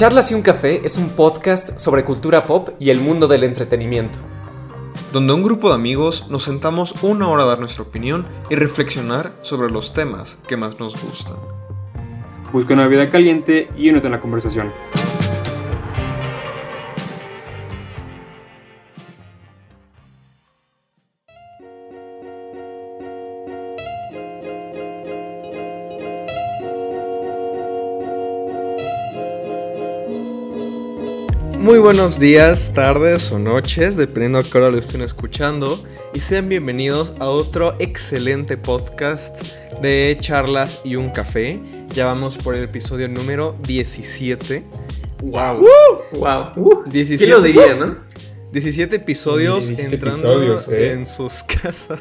Charlas y un café es un podcast sobre cultura pop y el mundo del entretenimiento. Donde un grupo de amigos nos sentamos una hora a dar nuestra opinión y reflexionar sobre los temas que más nos gustan. Busca una vida caliente y únete en la conversación. Buenos días, tardes o noches, dependiendo a qué hora lo estén escuchando. Y sean bienvenidos a otro excelente podcast de charlas y un café. Ya vamos por el episodio número 17. ¡Wow! ¡Wow! 17, ¿Quién lo diría, no? 17 episodios 17 entrando episodios, ¿eh? en sus casas.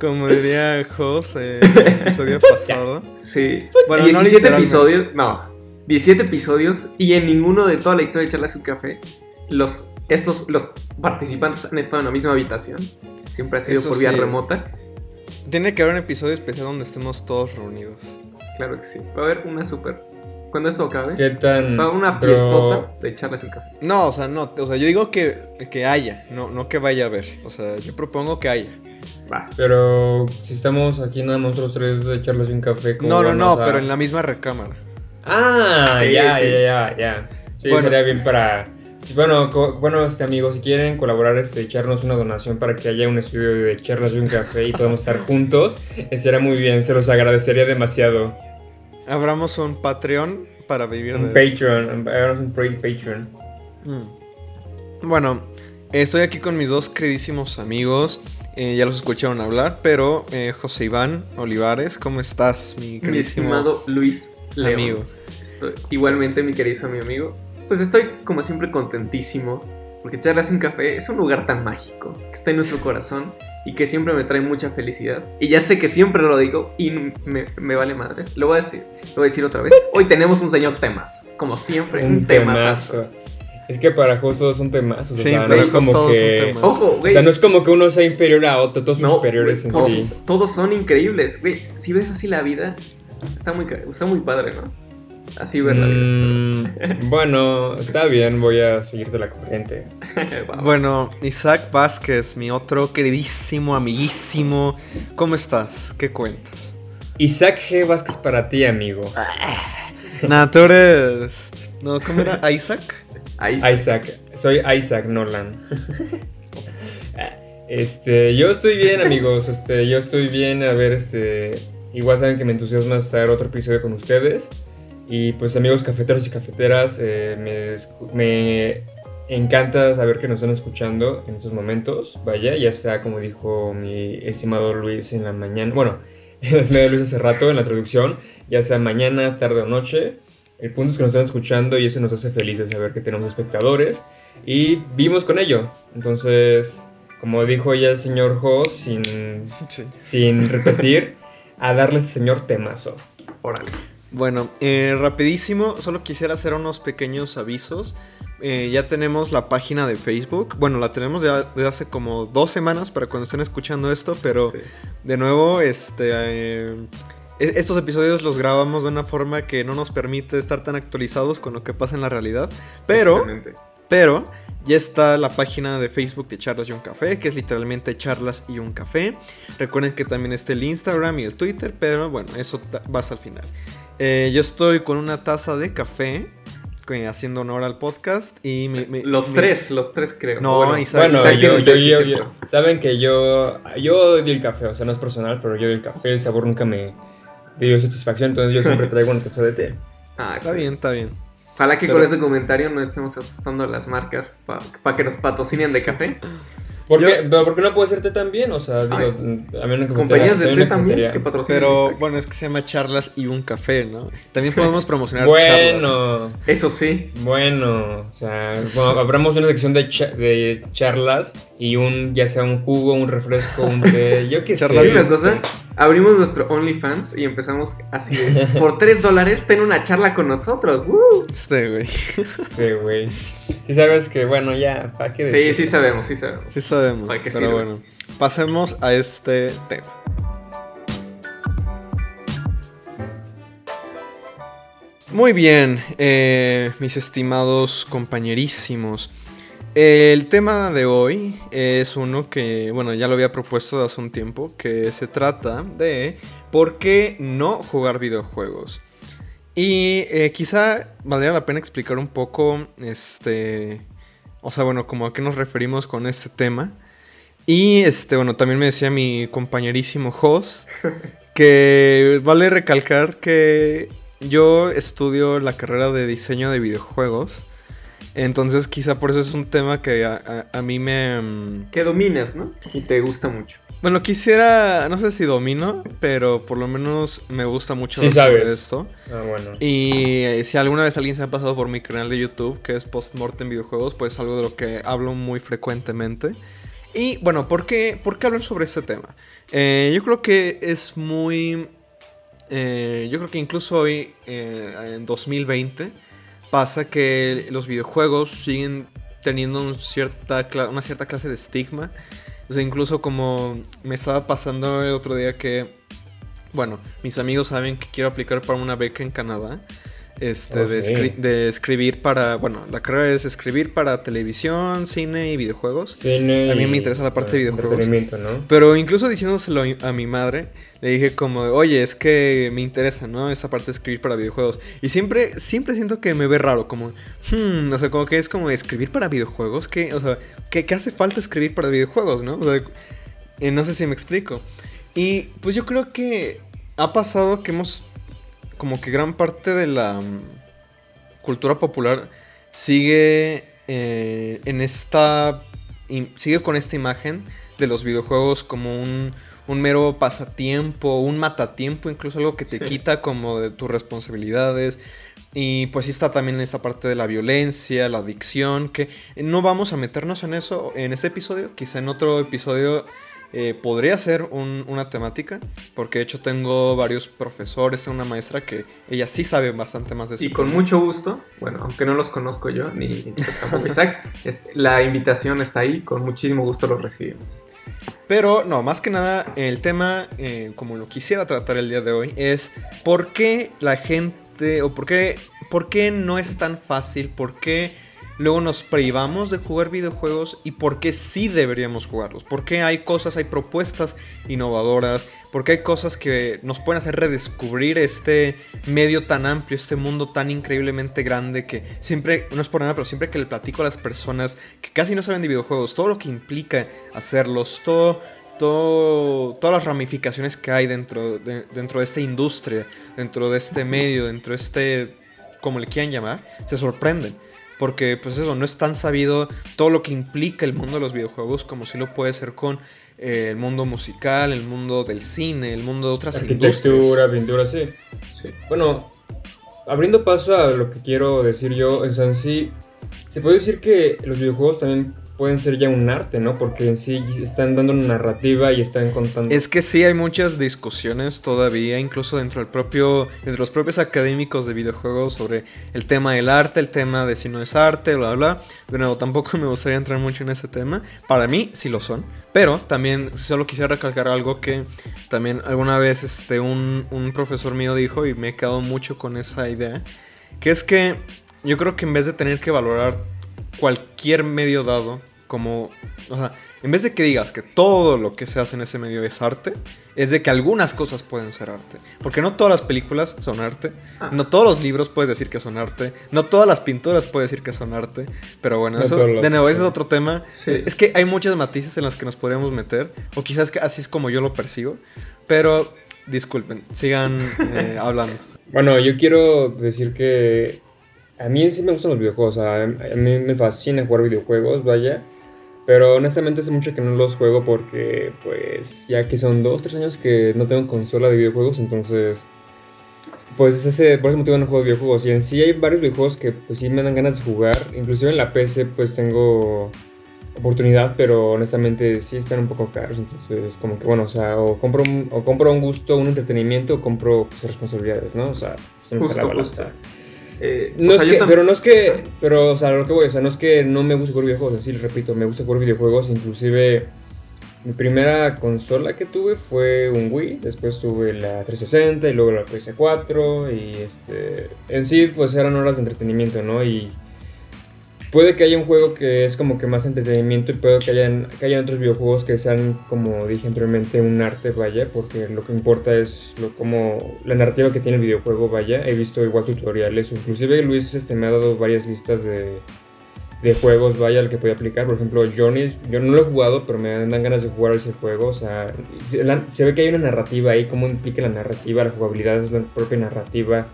Como diría Jos en el episodio pasado. Sí. Bueno, no 17 literalmente. episodios. No. 17 episodios y en ninguno de toda la historia de Charlas y un café los, estos, los participantes han estado en la misma habitación. Siempre ha sido Eso por vía sí. remota. Tiene que haber un episodio especial donde estemos todos reunidos. Claro que sí. Va a haber una super. Cuando esto acabe, ¿Qué tan.? va a haber una pero- fiestota de Charlas y un café. No, o sea, no, o sea, yo digo que, que haya, no, no que vaya a haber. O sea, yo propongo que haya. Va. Pero si estamos aquí nada más nosotros tres de charlas y un café. ¿cómo No, no, no, a- pero en la misma recámara. Ah, Sí, ya, sí. ya, ya, ya. Sí, Bueno. sería bien para. sí, bueno, bueno, este amigos, si quieren colaborar, este, echarnos una donación para que haya un estudio de charlas y un café y podamos estar juntos, eh, será muy bien, se los agradecería demasiado. Abramos un Patreon para vivir Un de. Patreon, hagamos un Patreon. Mm. Bueno, estoy aquí con mis dos queridísimos amigos. eh, ya los escucharon hablar, pero eh, José Iván Olivares, ¿cómo estás, mi Mi queridísimo estimado Luis León. amigo? Estoy- igualmente, mi querido mi amigo. Pues estoy, como siempre, contentísimo. Porque Charlas un café es un lugar tan mágico que está en nuestro corazón y que siempre me trae mucha felicidad. Y ya sé que siempre lo digo y me, me vale madres. Lo voy a decir, lo voy a decir otra vez. Hoy tenemos un señor temas. Como siempre, un, Un temazo. temazo. Es que para justo son temazos, Sí, o sea, no es Jos como todos son que... temas. Ojo, O sea, no es como que uno sea inferior a otro, todos No, superiores en güey, sí. todos, todos son increíbles. Güey, si ves así la vida, está muy, está muy padre, ¿no? Así ver la vida. Mm, bueno, está bien, voy a seguirte la corriente. Wow. Bueno, Isaac Vázquez, mi otro queridísimo, amiguísimo. ¿Cómo estás? ¿Qué cuentas? Isaac G. Vázquez para ti, amigo. Nah, tú eres... No, ¿cómo era? ¿Isaac? Sí. Isaac, soy Isaac Nolan. Este, yo estoy bien, amigos. Este, yo estoy bien. A ver, este, igual saben que me entusiasma estar otro episodio con ustedes. Y pues, amigos cafeteros y cafeteras, eh, me, me encanta saber que nos están escuchando en estos momentos. Vaya, ya sea como dijo mi estimado Luis en la mañana. Bueno, es medio Luis hace rato en la traducción, ya sea mañana, tarde o noche. El punto es que nos están escuchando y eso nos hace felices saber que tenemos espectadores y vivimos con ello. Entonces, como dijo ya el señor Jos, sin, Sí. sin repetir, a darle a este señor temazo. Órale. Bueno, eh, rapidísimo, solo quisiera hacer unos pequeños avisos. Eh, ya tenemos la página de Facebook. Bueno, la tenemos ya desde hace como dos semanas para cuando estén escuchando esto, pero Sí. de nuevo, este, eh, e- estos episodios los grabamos de una forma que no nos permite estar tan actualizados con lo que pasa en la realidad. Pero, pero ya está la página de Facebook de Charlas y un Café, que es literalmente Charlas y un Café. Recuerden que también está el Instagram y el Twitter, pero bueno, eso va hasta el final. Eh, yo estoy con una taza de café, haciendo honor al podcast y mi- mi- Los mi- tres, los tres creo. No, Bueno, Isaac- Bueno, Isaac yo, yo, yo- yo- saben que yo, yo doy el café, o sea, no es personal, pero yo doy el café, el sabor nunca me dio satisfacción, entonces yo siempre traigo una taza de té. Ah, Está bien, está bien. Ojalá que Pero- con ese comentario no estemos asustando a las marcas para que nos patrocinen de café. ¿Por Yo- qué? Pero ¿por qué no puede ser té también? O sea, digo, Ay. a mí una cafetera- Compañías de té también que patrocinen. Pero bueno, es que se llama Charlas y un Café, ¿no? También podemos promocionar charlas. Bueno, Eso sí. bueno, o sea, bueno, abramos una sección de, cha- de charlas y un, ya sea un jugo, un refresco, un té, yo qué sé. Y una cosa, abrimos nuestro OnlyFans y empezamos así. de, Por 3 dólares, ten una charla con nosotros. ¡Woo! Este, güey. Sí, güey. Sí sabes que, bueno, ya, ¿para qué Sí, decir? sí sabemos, sí sabemos. Sí sabemos. ¿Para qué pero sirve? bueno, pasemos a este tema. Muy bien, eh, mis estimados compañerísimos. El tema de hoy es uno que, bueno, ya lo había propuesto hace un tiempo, que se trata de por qué no jugar videojuegos. Y eh, quizá valdría la pena explicar un poco, este, o sea, bueno, como a qué nos referimos con este tema. Y, este, bueno, también me decía mi compañerísimo Jos que vale recalcar que yo estudio la carrera de diseño de videojuegos. Entonces quizá por eso es un tema que a, a- a mí me... mm, Que dominas, ¿no? Y te gusta mucho. Bueno, quisiera, no sé si domino, pero por lo menos me gusta mucho Sí sabes. esto. Ah, bueno. Y eh, si alguna vez alguien se ha pasado por mi canal de YouTube, que es Postmortem Videojuegos, pues es algo de lo que hablo muy frecuentemente. Y bueno, ¿por qué, por qué hablar sobre este tema? Eh, yo creo que es muy... eh, yo creo que incluso hoy, eh, en 2020, pasa que los videojuegos siguen teniendo cierta, una cierta clase de estigma. O sea, incluso como me estaba pasando el otro día que bueno, mis amigos saben que quiero aplicar para una beca en Canadá. Este, de, Ok. escri- de escribir para. Bueno, la carrera es escribir para televisión, cine y videojuegos. Cine A mí me interesa la parte de videojuegos. Pero incluso diciéndoselo a mi madre, le dije como, oye, es que me interesa, ¿no? Esa parte de escribir para videojuegos. Y siempre, siempre siento que me ve raro, como, hmm, o sea, como que es como escribir para videojuegos, que, o sea, ¿qué, qué hace falta escribir para videojuegos, no? O sea, eh, no sé si me explico. Y pues yo creo que ha pasado que hemos, como que gran parte de la mm, cultura popular sigue eh, en esta, sigue con esta imagen de los videojuegos como un, un mero pasatiempo, un matatiempo, incluso algo que te Sí. quita como de tus responsabilidades. Y pues sí está también esta parte de la violencia, la adicción, que no vamos a meternos en eso en este episodio, quizá en otro episodio eh, podría ser un- una temática, porque de hecho tengo varios profesores, una maestra que ella sí sabe bastante más de eso. Y con mucho gusto, bueno, aunque no los conozco yo, ni, ni tampoco Isaac, este, la invitación está ahí, con muchísimo gusto lo recibimos. Pero no, más que nada, el tema, eh, como lo quisiera tratar el día de hoy, es por qué la gente, o por qué, por qué no es tan fácil, por qué luego nos privamos de jugar videojuegos y por qué sí deberíamos jugarlos. Por qué hay cosas, hay propuestas innovadoras, por qué hay cosas que nos pueden hacer redescubrir este medio tan amplio, este mundo tan increíblemente grande que siempre, no es por nada, pero siempre que le platico a las personas que casi no saben de videojuegos, todo lo que implica hacerlos, todo, todas las ramificaciones que hay dentro de, dentro de esta industria, dentro de este medio, dentro de este, como le quieran llamar, se sorprenden. Porque, pues eso, no es tan sabido todo lo que implica el mundo de los videojuegos como si lo puede ser con eh, el mundo musical, el mundo del cine, el mundo de otras Arquitectura, industrias. pintura, sí. Sí. Bueno, abriendo paso a lo que quiero decir yo, en sí, se puede decir que los videojuegos también pueden ser ya un arte, ¿no? Porque en sí están dando una narrativa y están contando... Es que sí hay muchas discusiones todavía, incluso dentro del propio, entre los propios académicos de videojuegos sobre el tema del arte, el tema de si no es arte, bla bla. De nuevo, tampoco me gustaría entrar mucho en ese tema. Para mí sí lo son, pero también solo quisiera recalcar algo que también alguna vez este un, un profesor mío dijo y me he quedado mucho con esa idea, que es que yo creo que en vez de tener que valorar cualquier medio dado como, o sea, en vez de que digas que todo lo que se hace en ese medio es arte, es de que algunas cosas pueden ser arte. Porque no todas las películas son arte, Ah. no todos los libros puedes decir que son arte, no todas las pinturas puedes decir que son arte, pero bueno, No eso, de nuevo, ese es otro tema. Sí. Es que hay muchas matices en las que nos podríamos meter, o quizás que así es como yo lo percibo, pero disculpen, sigan eh, hablando. Bueno, yo quiero decir que a mí sí me gustan los videojuegos, o sea, a mí me fascina jugar videojuegos, vaya. Pero honestamente hace mucho que no los juego porque, pues, ya que son dos, tres años que no tengo consola de videojuegos, entonces, pues ese, por ese motivo no juego videojuegos. Y en sí hay varios videojuegos que, pues, sí me dan ganas de jugar. Inclusive en la PC, pues, tengo oportunidad, pero honestamente sí están un poco caros. Entonces, como que, bueno, o sea, o compro un, o compro un gusto, un entretenimiento, o compro pues, responsabilidades, ¿no? O sea, se me sale la Justo, balanza. justo. Eh, No es sea, que, pero no es que, pero, o sea, lo que voy, o sea, no es que no me guste jugar videojuegos, así, repito, me gusta jugar videojuegos, inclusive mi primera consola que tuve fue un Wii, después tuve la 360 y luego la PS4 y este en sí pues eran horas de entretenimiento, ¿no? Y puede que haya un juego que es como que más entretenimiento y puede que hayan, que hayan otros videojuegos que sean como dije anteriormente un arte, vaya, porque lo que importa es lo como la narrativa que tiene el videojuego, vaya. He visto igual tutoriales, inclusive Luis este me ha dado varias listas de de juegos, vaya, al que puede aplicar. Por ejemplo, Journey, yo no lo he jugado, pero me dan ganas de jugar ese juego. O sea, se, ve que hay una narrativa ahí, cómo implica la narrativa, la jugabilidad es la propia narrativa.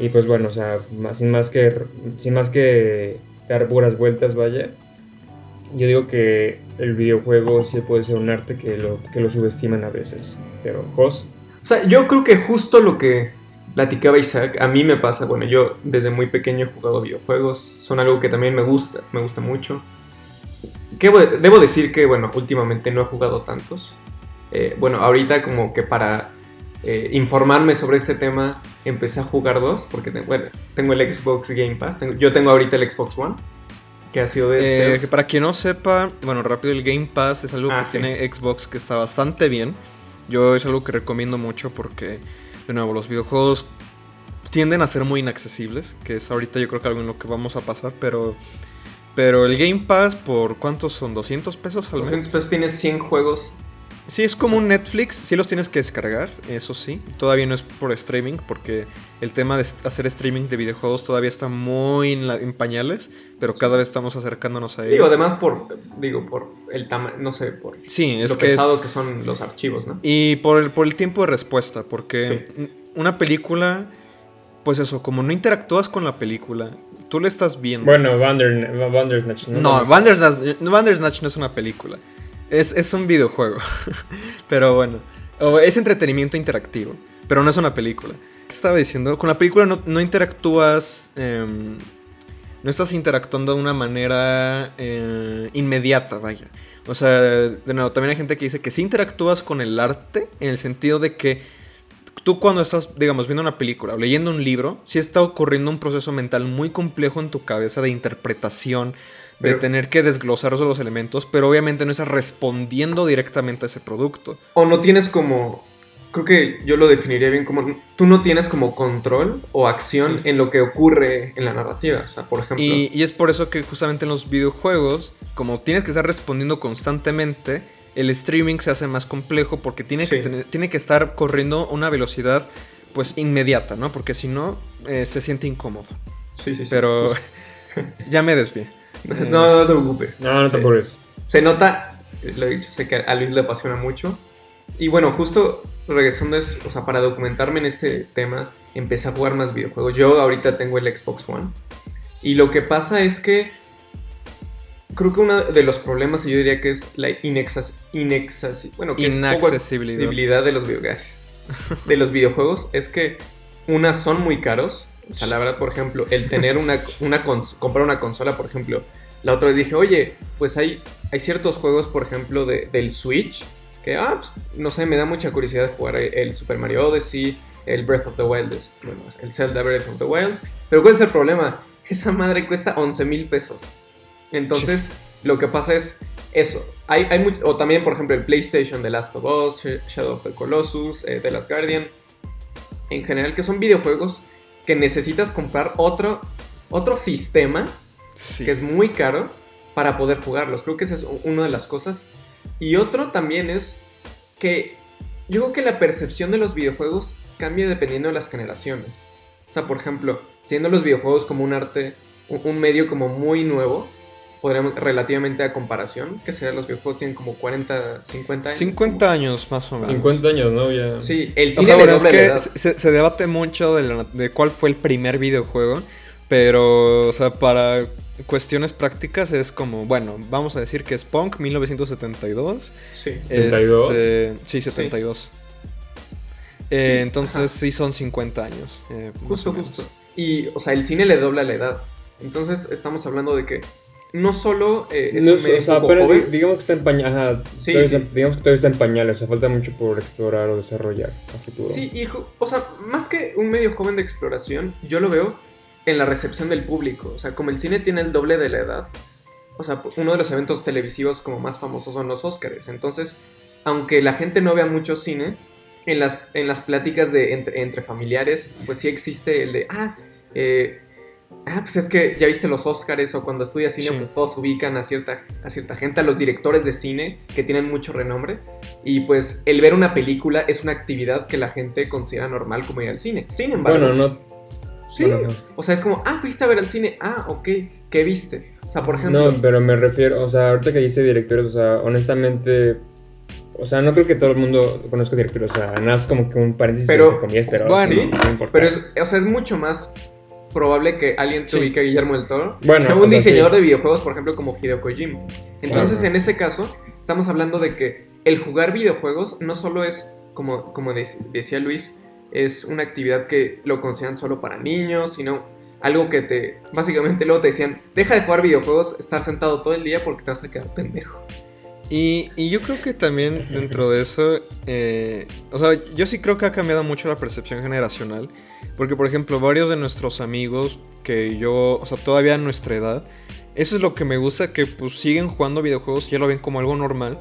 Y pues bueno, o sea, sin más que, sin más que dar puras vueltas, vaya. Yo digo que el videojuego sí puede ser un arte que lo, que lo subestiman a veces. Pero, ¿vos? O sea, yo creo que justo lo que platicaba Isaac, a mí me pasa, bueno, yo desde muy pequeño he jugado videojuegos, son algo que también me gusta, me gusta mucho. debo decir que, bueno, últimamente no he jugado tantos. Eh, bueno, ahorita como que para eh, informarme sobre este tema empecé a jugar dos, porque bueno, tengo el Xbox Game Pass, yo tengo ahorita el Xbox One, que ha sido de... Eh, que para quien no sepa, bueno, rápido el Game Pass es algo ah, que tiene Xbox que está bastante bien. Yo es algo que recomiendo mucho porque de nuevo, los videojuegos tienden a ser muy inaccesibles, que es ahorita yo creo que algo en lo que vamos a pasar, pero pero el Game Pass por cuántos son 200 pesos al 200 pesos tienes 100 juegos Sí, es como un Netflix, sí los tienes que descargar, eso sí. Todavía no es por streaming, porque el tema de hacer streaming de videojuegos todavía está muy en, pañales, pero cada vez estamos acercándonos a ello. Digo, además por, digo, por el tamaño, no sé, por sí, es lo que pesado que son los archivos, ¿no? Y por el, por el tiempo de respuesta, porque una película, pues eso, como no interactúas con la película, tú le estás viendo. Bueno, Bandersnatch. No, no Bandersnatch no es una película. Es, un videojuego. pero bueno. es entretenimiento interactivo. Pero no es una película. ¿Qué estaba diciendo? Con la película no, interactúas. Em, no estás interactuando de una manera eh, inmediata, vaya. O sea, de nuevo, también hay gente que dice que sí interactúas con el arte en el sentido de que tú cuando estás, digamos, viendo una película o leyendo un libro, sí está ocurriendo un proceso mental muy complejo en tu cabeza de interpretación, de tener que desglosar esos los elementos, pero obviamente no estás respondiendo directamente a ese producto. O no tienes como, creo que yo lo definiría bien como, tú no tienes como control o acción en lo que ocurre en la narrativa, o sea, por ejemplo. Y, es por eso que justamente en los videojuegos, como tienes que estar respondiendo constantemente, el streaming se hace más complejo porque tiene, que, tiene que estar corriendo una velocidad pues inmediata, ¿no? Porque si no, eh, se siente incómodo. Sí, sí, sí. Pero ya me desvié. No, no te preocupes. No, no te preocupes. Se nota, lo he dicho, sé que a Luis le apasiona mucho. Y bueno, justo regresando, es, o sea, para documentarme en este tema, empecé a jugar más videojuegos. Yo ahorita tengo el Xbox One. Y lo que pasa es que creo que uno de los problemas, yo diría que es la inexas, inexas, bueno, que inaccesibilidad de los videojuegos. de los videojuegos es que unas son muy caros o sea, la verdad, por ejemplo, el tener una, una comprar una consola, por ejemplo, la otra vez dije, oye, pues hay, hay ciertos juegos, por ejemplo, de, del Switch, que, ah, pues, no sé, me da mucha curiosidad jugar el Super Mario Odyssey, el Breath of the Wild, bueno, el Zelda Breath of the Wild. Pero ¿cuál es el problema? Esa madre cuesta 11 mil pesos. Entonces, lo que pasa es eso. Hay, hay mucho, o también, por ejemplo, el PlayStation The Last of Us, Shadow of the Colossus, eh, The Last Guardian. En general, que son videojuegos que necesitas comprar otro, otro sistema que es muy caro para poder jugarlos. Creo que esa es una de las cosas. Y otro también es que yo creo que la percepción de los videojuegos cambia dependiendo de las generaciones. O sea, por ejemplo, siendo los videojuegos como un arte, un medio como muy nuevo, podríamos, relativamente a comparación, que serían los videojuegos tienen como 40, 50 años. 50 años más o menos. 50 años, ¿no? Ya. Sí, el cine o es que se, debate mucho de, cuál fue el primer videojuego, pero, o sea, para cuestiones prácticas es como, bueno, vamos a decir que es Punk 1972. Sí, 72. Este, sí, 72. Eh, entonces sí son 50 años. Eh, justo, justo. Y, o sea, el cine le dobla la edad. Entonces estamos hablando de que no solo eh, es o sea, digamos que está en pañales, digamos que todavía está en pañales, o sea, falta mucho por explorar o desarrollar a futuro. Sí, hijo, o sea, más que un medio joven de exploración, yo lo veo en la recepción del público, o sea, como el cine tiene el doble de la edad, o sea, uno de los eventos televisivos como más famosos son los Oscars. Entonces, aunque la gente no vea mucho cine, en las, en las pláticas de entre, entre familiares, pues sí existe el de, ah, eh, ah, pues es que ya viste los Oscars o cuando estudias cine, Sí. pues todos ubican a cierta, a cierta gente, a los directores de cine que tienen mucho renombre. Y pues el ver una película es una actividad que la gente considera normal como ir al cine. Sin embargo, Bueno, no. sí. bueno, no. O sea, es como, ah, fuiste a ver al cine, ah, ok, ¿qué viste? O sea, por ejemplo, No, pero me refiero, o sea, ahorita que dijiste directores, o sea, honestamente, o sea, no creo que todo el mundo conozca directores, o sea, nada es como que un paréntesis Pero, entre comillas, pero bueno, sí, pero es, o sea, es mucho más probable que alguien te Sí. ubique a Guillermo del Toro Bueno, que un diseñador de videojuegos, por ejemplo, como Hideo Kojima. Entonces, Claro. en ese caso, estamos hablando de que el jugar videojuegos no solo es, como, como dec- decía Luis, es una actividad que lo consideran solo para niños, sino algo que te, básicamente luego te decían, deja de jugar videojuegos, estar sentado todo el día porque te vas a quedar pendejo. Y, y yo creo que también dentro de eso, eh, o sea, yo sí creo que ha cambiado mucho la percepción generacional, porque por ejemplo, varios de nuestros amigos que yo, o sea, todavía a nuestra edad, eso es lo que me gusta, que pues siguen jugando videojuegos ya lo ven como algo normal,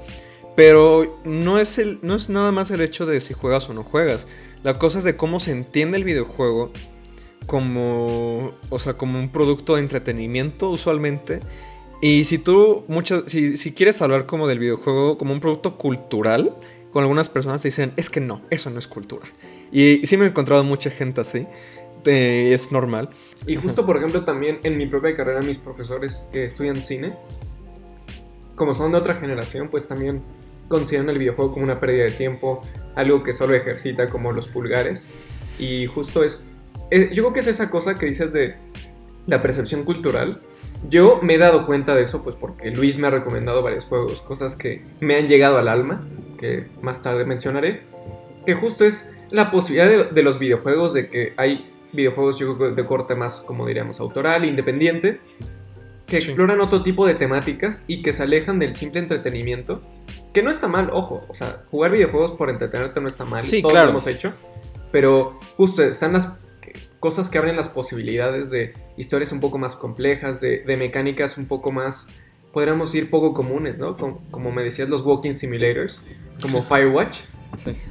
pero no es, el, no es nada más el hecho de si juegas o no juegas, la cosa es de cómo se entiende el videojuego como, o sea, como un producto de entretenimiento usualmente. Y si tú, mucho, si, si quieres hablar como del videojuego como un producto cultural, con algunas personas te dicen, es que no, eso no es cultura. Y, sí me he encontrado mucha gente así, eh, es normal. Y justo, por ejemplo, también en mi propia carrera, mis profesores que estudian cine, como son de otra generación, pues también consideran el videojuego como una pérdida de tiempo, algo que solo ejercita como los pulgares. Y justo es, eh, yo creo que es esa cosa que dices de la percepción cultural. Yo me he dado cuenta de eso, pues porque Luis me ha recomendado varios juegos, cosas que me han llegado al alma, que más tarde mencionaré, que justo es la posibilidad de, de los videojuegos, de que hay videojuegos yo creo de corte más, como diríamos, autoral, independiente, que Sí. exploran otro tipo de temáticas y que se alejan del simple entretenimiento, que no está mal, ojo, o sea, jugar videojuegos por entretenerte no está mal, Sí, todos claro. lo hemos hecho, pero justo están las cosas que abren las posibilidades de historias un poco más complejas, de, de mecánicas un poco más, podríamos decir, poco comunes, ¿no? Como, como me decías, los walking simulators, como Firewatch,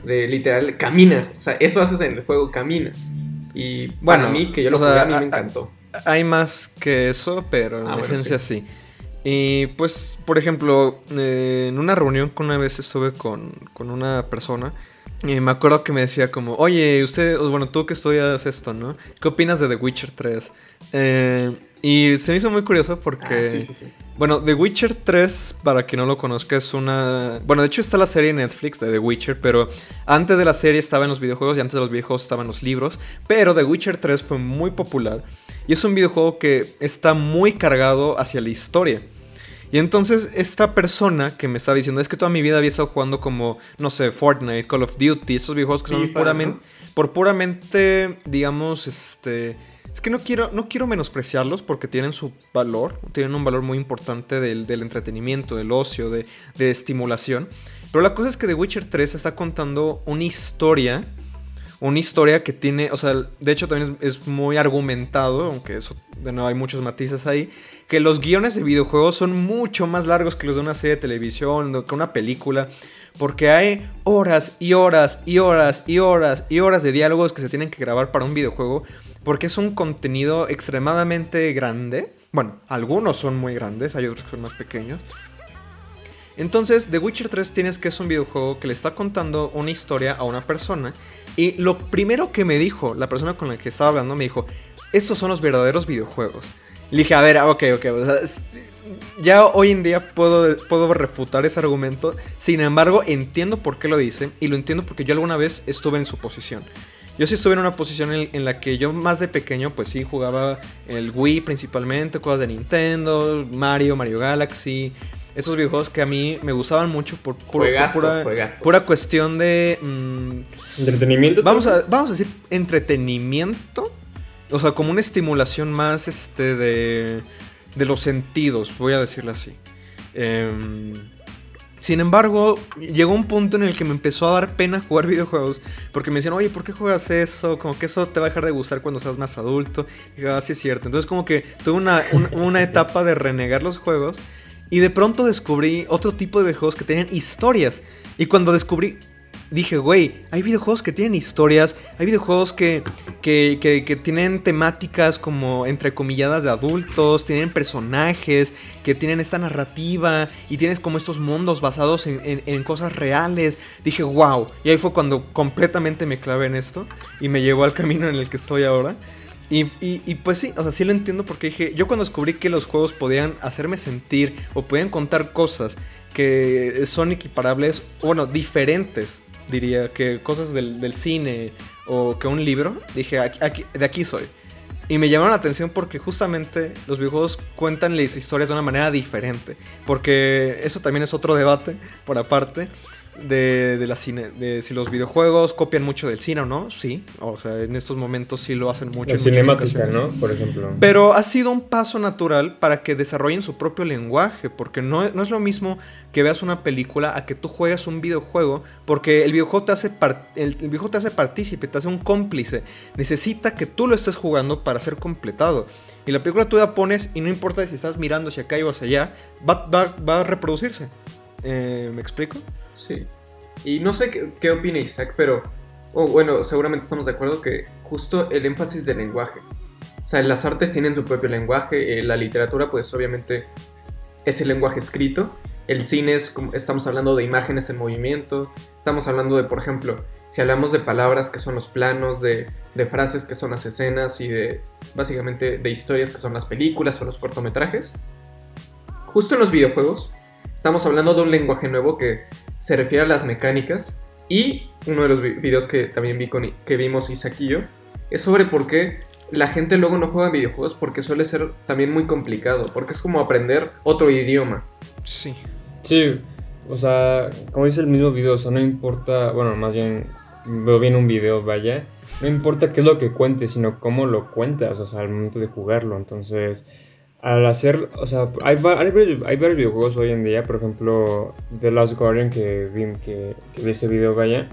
de literal, caminas, o sea, eso haces en el juego, caminas. Y Bueno, para mí, que yo lo o sea, jugué, a mí a- me encantó. Hay más que eso, pero en Ah, bueno, esencia sí. Y pues, por ejemplo, eh, en una reunión que una vez estuve con, con una persona, y me acuerdo que me decía como, oye, usted, bueno, tú que estudias esto, ¿no? ¿Qué opinas de The Witcher 3? Eh, y se me hizo muy curioso porque... Ah, sí, sí, sí. Bueno, The Witcher 3, para quien no lo conozca, es una... Bueno, de hecho está la serie en Netflix de The Witcher, pero antes de la serie estaba en los videojuegos y antes de los videojuegos estaban los libros. Pero The Witcher 3 fue muy popular y es un videojuego que está muy cargado hacia la historia. Y entonces esta persona que me estaba diciendo es que toda mi vida había estado jugando como, no sé, Fortnite, Call of Duty, estos videojuegos que son puramente, por puramente, digamos, este... Es que no quiero, no quiero menospreciarlos porque tienen su valor, tienen un valor muy importante del, del entretenimiento, del ocio, de, de estimulación. Pero la cosa es que The Witcher 3 está contando una historia, una historia que tiene, o sea, de hecho también es, muy argumentado, aunque eso, de nuevo, hay muchos matices ahí, que los guiones de videojuegos son mucho más largos que los de una serie de televisión, que una película, porque hay horas y horas y horas y horas y horas de diálogos que se tienen que grabar para un videojuego, porque es un contenido extremadamente grande. Bueno, algunos son muy grandes, hay otros que son más pequeños. Entonces, The Witcher 3 tienes que es un videojuego que le está contando una historia a una persona. Y lo primero que me dijo la persona con la que estaba hablando me dijo: Estos son los verdaderos videojuegos. Le dije: A ver, ok, ok. o sea, es- ya hoy en día puedo, puedo refutar ese argumento. Sin embargo, entiendo por qué lo dice. Y lo entiendo porque yo alguna vez estuve en su posición. Yo sí estuve en una posición en, en la que yo más de pequeño, pues sí, jugaba el Wii principalmente, cosas de Nintendo, Mario, Mario Galaxy. Estos videojuegos que a mí me gustaban mucho por, por- por Juegazos, pura, juegazos. pura cuestión de... mm, ¿Entretenimiento? vamos, a, vamos a decir entretenimiento. O sea, como una estimulación más este de, de los sentidos, voy a decirlo así. Em, Sin embargo, llegó un punto en el que me empezó a dar pena jugar videojuegos. Porque me decían, oye, ¿por qué juegas eso? Como que eso te va a dejar de gustar cuando seas más adulto. Y dije, ah, sí es cierto. Entonces como que tuve una, un- una etapa de renegar los juegos. Y de pronto descubrí otro tipo de videojuegos que tenían historias. Y cuando descubrí, dije, güey, hay videojuegos que tienen historias, hay videojuegos que, que, que- tienen temáticas como entrecomilladas de adultos, tienen personajes, que tienen esta narrativa y tienes como estos mundos basados en, en- en cosas reales. Dije, wow. Y ahí fue cuando completamente me clavé en esto y me llevó al camino en el que estoy ahora. Y, y- pues sí, o sea, sí lo entiendo porque dije, yo cuando descubrí que los juegos podían hacerme sentir o podían contar cosas que son equiparables, bueno, diferentes, diría, que cosas del, cine o que un libro, dije, de aquí soy. Y me llamaron la atención porque justamente los videojuegos cuentan las historias de una manera diferente. Porque eso también es otro debate, por aparte, de, de la cine. De si los videojuegos copian mucho del cine o no. Sí, o sea, en estos momentos sí lo hacen mucho. La en cinemática. ¿no? Por ejemplo. Pero ha sido un paso natural para que desarrollen su propio lenguaje, porque no, no es lo mismo que veas una película a que tú juegas un videojuego, porque el videojuego te hace, el, el videojuego te hace partícipe, te hace un cómplice. Necesita que tú lo estés jugando para ser completado. Y la película tú la pones y no importa si estás mirando hacia acá o hacia allá, va, va- va a reproducirse. Eh, ¿Me explico? Sí. Y no sé qué, qué opina Isaac, pero. o bueno, seguramente estamos de acuerdo que justo el énfasis del lenguaje. O sea, las artes tienen su propio lenguaje, eh, la literatura, pues obviamente es el lenguaje escrito. El cine es, estamos hablando de imágenes en movimiento. Estamos hablando de, por ejemplo, si hablamos de palabras que son los planos, de, de frases que son las escenas y de, básicamente, de historias que son las películas o los cortometrajes. Justo en los videojuegos, estamos hablando de un lenguaje nuevo que se refiere a las mecánicas. Y uno de los vi- videos que también vi con, que vimos Isaac y yo es sobre por qué la gente luego no juega videojuegos porque suele ser también muy complicado, porque es como aprender otro idioma. Sí. Sí, o sea, como dice el mismo video, o sea, no importa, bueno, más bien, veo bien un video, vaya, no importa qué es lo que cuentes, sino cómo lo cuentas, o sea, al momento de jugarlo. Entonces, al hacer, o sea, hay, va- hay, varios, hay varios videojuegos hoy en día, por ejemplo, The Last Guardian, que vi, que, que vi ese video, vaya,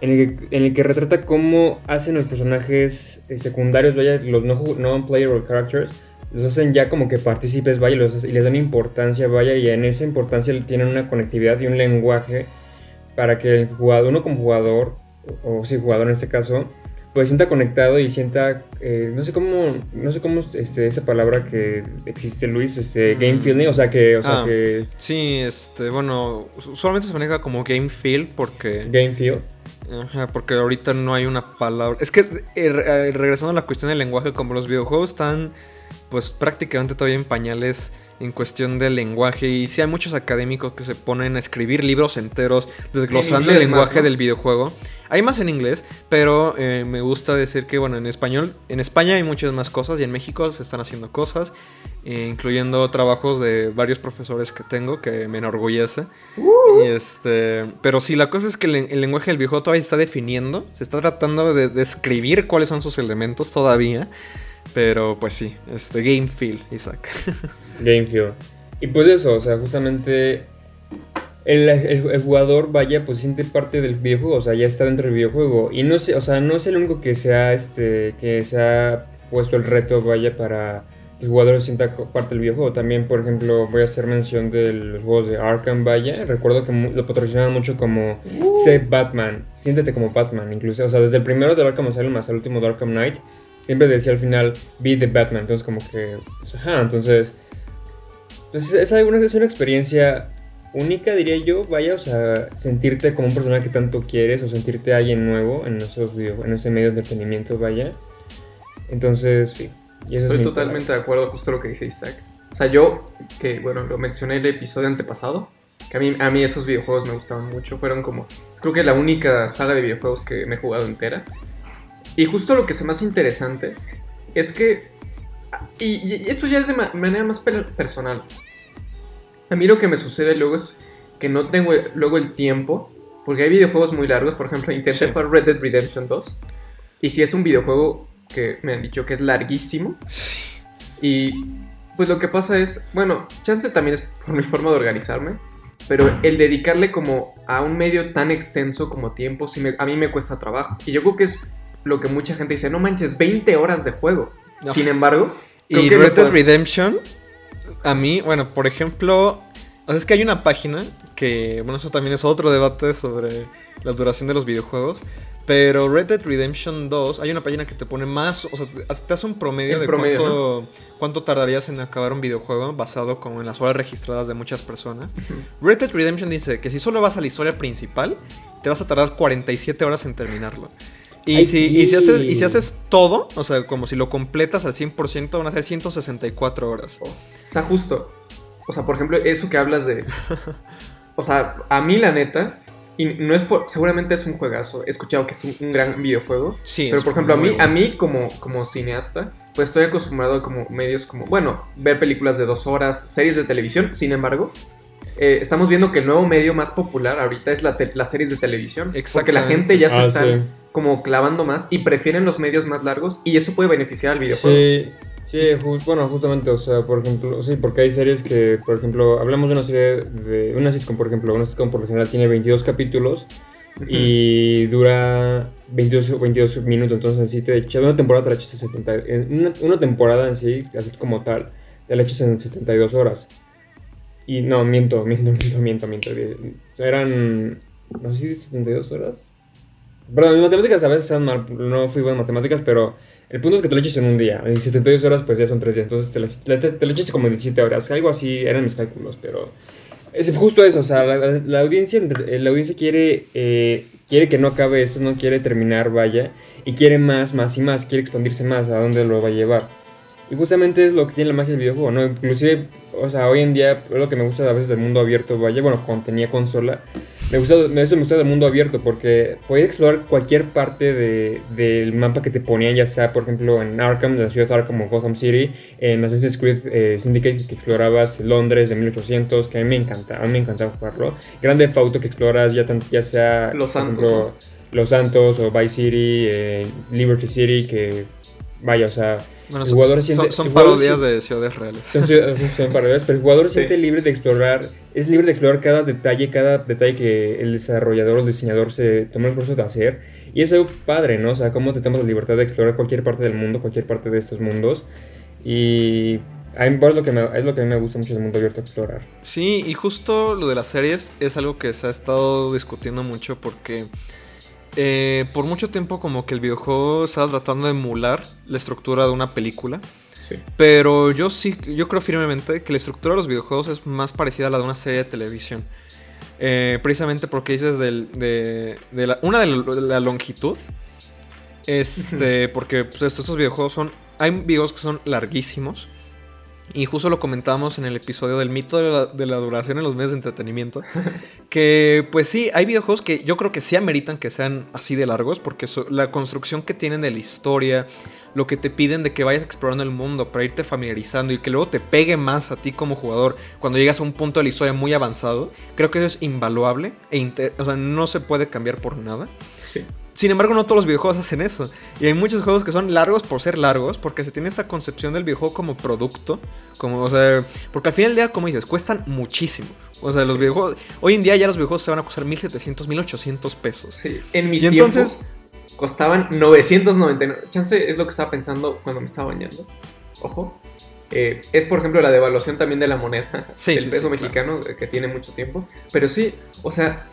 en el, que, en el que retrata cómo hacen los personajes eh, secundarios, vaya, los no ju- non-playable characters, los hacen ya como que partícipes, vaya, y, los y les dan importancia, vaya, y en esa importancia tienen una conectividad y un lenguaje para que el jugador, uno como jugador, o, o sí, jugador en este caso, pues sienta conectado y sienta, eh, no sé cómo, no sé cómo, este, esa palabra que existe, Luis, este, game Mm. feeling, o sea, que, o sea, Ah. que, Sí, este, bueno, usualmente se maneja como game feel porque... game feel. Ajá, porque ahorita no hay una palabra. Es que eh, eh, regresando a la cuestión del lenguaje, como los videojuegos están pues prácticamente todavía en pañales en cuestión del lenguaje y sí hay muchos académicos que se ponen a escribir libros enteros desglosando el más, lenguaje ¿no? del videojuego. Hay más en inglés, pero eh, me gusta decir que bueno, en español, en España hay muchas más cosas y en México se están haciendo cosas, eh, incluyendo trabajos de varios profesores que tengo que me enorgullece. Y este, pero sí, la cosa es que el, el lenguaje del videojuego todavía está definiendo, se está tratando de describir cuáles son sus elementos todavía. Pero pues sí, este game feel, Isaac. Game feel. Y pues eso, o sea, justamente el, el- el jugador, vaya, pues siente parte del videojuego, o sea, ya está dentro del videojuego. Y no sé, o sea, no es el único que se ha, este, que se ha puesto el reto, vaya, para que el jugador sienta parte del videojuego. También, por ejemplo, voy a hacer mención de los juegos de Arkham, vaya. Recuerdo que lo patrocinaban mucho como Sé Batman, siéntete como Batman, incluso, o sea, desde el primero de Arkham Asylum hasta el último de Arkham Knight, siempre decía al final, be the Batman, entonces como que, pues, ajá, entonces... Pues es, es una, es una experiencia única, diría yo, vaya, o sea, sentirte como un personaje que tanto quieres o sentirte alguien nuevo en esos video, en ese medio de entretenimiento, vaya. Entonces, sí. Y eso es Estoy mi totalmente de palabra. acuerdo justo lo que dice Isaac. O sea, yo, que bueno, lo mencioné en el episodio antepasado, que a mí, a mí esos videojuegos me gustaban mucho, fueron como, creo que la única saga de videojuegos que me he jugado entera. Y justo lo que es más interesante es que, y, y esto ya es de ma- manera más per- personal, a mí lo que me sucede luego es que no tengo luego el tiempo, porque hay videojuegos muy largos, por ejemplo, intenté Sí. jugar Red Dead Redemption 2, y si es un videojuego que me han dicho que es larguísimo, Sí. y pues lo que pasa es, bueno, chance también es por mi forma de organizarme, pero el dedicarle como a un medio tan extenso como tiempo, sí me- a mí me cuesta trabajo. Y yo creo que es lo que mucha gente dice, no manches, 20 horas de juego. No. Sin embargo, Y Red Dead Redemption, a mí, bueno, por ejemplo, o sea, es que hay una página que, bueno, eso también es otro debate sobre la duración de los videojuegos. Pero Red Dead Redemption 2, hay una página que te pone más, o sea, te- hace un promedio El de promedio, cuánto, cuánto tardarías en acabar un videojuego basado como en las horas registradas de muchas personas. Red Dead Redemption dice que si solo vas a la historia principal, te vas a tardar 47 horas en terminarlo. Y, Ay, si, y, si haces, y si haces todo, o sea, como si lo completas al 100%, van a ser 164 horas. O sea, justo. O sea, por ejemplo, eso que hablas de. O sea, a mí la neta. Y no es por. Seguramente es un juegazo. He escuchado que es un, un gran videojuego. Sí, Pero por ejemplo, a mí, bueno. a mí como, como cineasta, pues estoy acostumbrado a como medios como. Bueno, ver películas de dos horas, series de televisión. Sin embargo, eh, estamos viendo que el nuevo medio más popular ahorita es la las series de televisión. Porque la gente ya se Ah, está sí. Como clavando más y prefieren los medios más largos. Y eso puede beneficiar al videojuego. Sí, sí, ju- bueno, justamente, o sea, por ejemplo, sí, porque hay series que, por ejemplo, hablamos de una serie de una sitcom, por ejemplo, una sitcom por lo general tiene 22 capítulos y dura 22, o 22 minutos, entonces en sí te echas una temporada te la echas en 70, en una, una temporada en sí, así como tal, te la echas en 72 horas. Y no, miento, miento, miento, miento, miento. O sea, eran, no sé si 72 horas. Perdón, mis matemáticas a veces están mal, no fui bueno en matemáticas, pero el punto es que te lo eches en un día. En 72 horas, pues ya son 3 días. Entonces te, las- te, te lo eches como en 17 horas. Algo así eran mis cálculos, pero. Es justo eso, o sea, la, la- la audiencia, la audiencia quiere, eh, quiere que no acabe esto, no quiere terminar, vaya, y quiere más, más y más, quiere expandirse más a dónde lo va a llevar. Y justamente es lo que tiene la magia del videojuego, ¿no? Inclusive, o sea, hoy en día, lo que me gusta a veces del mundo abierto, vaya, bueno, cuando tenía consola, me gusta, me- eso me gusta del mundo abierto porque podías explorar cualquier parte de- del mapa que te ponían, ya sea, por ejemplo, en Arkham, la ciudad de Arkham o Gotham City, en Assassin's Creed eh, Syndicate, que explorabas Londres de 1800, que a mí me encanta, a mí me encantaba jugarlo. Grande Theft Auto, que exploras ya, tan- ya sea, Los por Santos, ejemplo, Los Santos o Vice City, eh, Liberty City, que, vaya, o sea... Bueno, el son, jugador son- siente- son el jugador parodias si- de ciudades reales. son, son- son parodias, pero el jugador se Sí. siente libre de explorar, es libre de explorar cada detalle, cada detalle que el desarrollador o el diseñador se tomó el esfuerzo de hacer. Y eso es padre, ¿no? O sea, cómo te tomas la libertad de explorar cualquier parte del mundo, cualquier parte de estos mundos. Y a mí es lo que me, es lo que a mí me gusta mucho del mundo abierto explorar. Sí, y justo lo de las series es algo que se ha estado discutiendo mucho porque eh, por mucho tiempo como que el videojuego estaba tratando de emular la estructura de una película. Sí. Pero yo sí, yo creo firmemente que la estructura de los videojuegos es más parecida a la de una serie de televisión. Eh, precisamente porque dices del- de, de la, una de la, de la longitud. Este, porque pues, estos, estos videojuegos son. Hay videos que son larguísimos. Y justo lo comentábamos en el episodio del mito de la, de la duración en los medios de entretenimiento. que pues sí, hay videojuegos que yo creo que sí ameritan que sean así de largos. Porque so- la construcción que tienen de la historia, lo que te piden de que vayas explorando el mundo para irte familiarizando y que luego te pegue más a ti como jugador cuando llegas a un punto de la historia muy avanzado, creo que eso es invaluable e inter- o sea, no se puede cambiar por nada. Sí. Sin embargo, no todos los videojuegos hacen eso. Y hay muchos juegos que son largos por ser largos, porque se tiene esta concepción del videojuego como producto. Como, o sea, porque al final del día, como dices, cuestan muchísimo. O sea, los videojuegos. Hoy en día ya los videojuegos se van a costar 1700, 1800 pesos. Sí, en mis Y tiempos entonces- costaban 999. Chance es lo que estaba pensando cuando me estaba bañando. Ojo. Eh, es por ejemplo la devaluación también de la moneda Sí, del sí, peso sí, mexicano eh, que tiene mucho tiempo. Pero sí, o sea,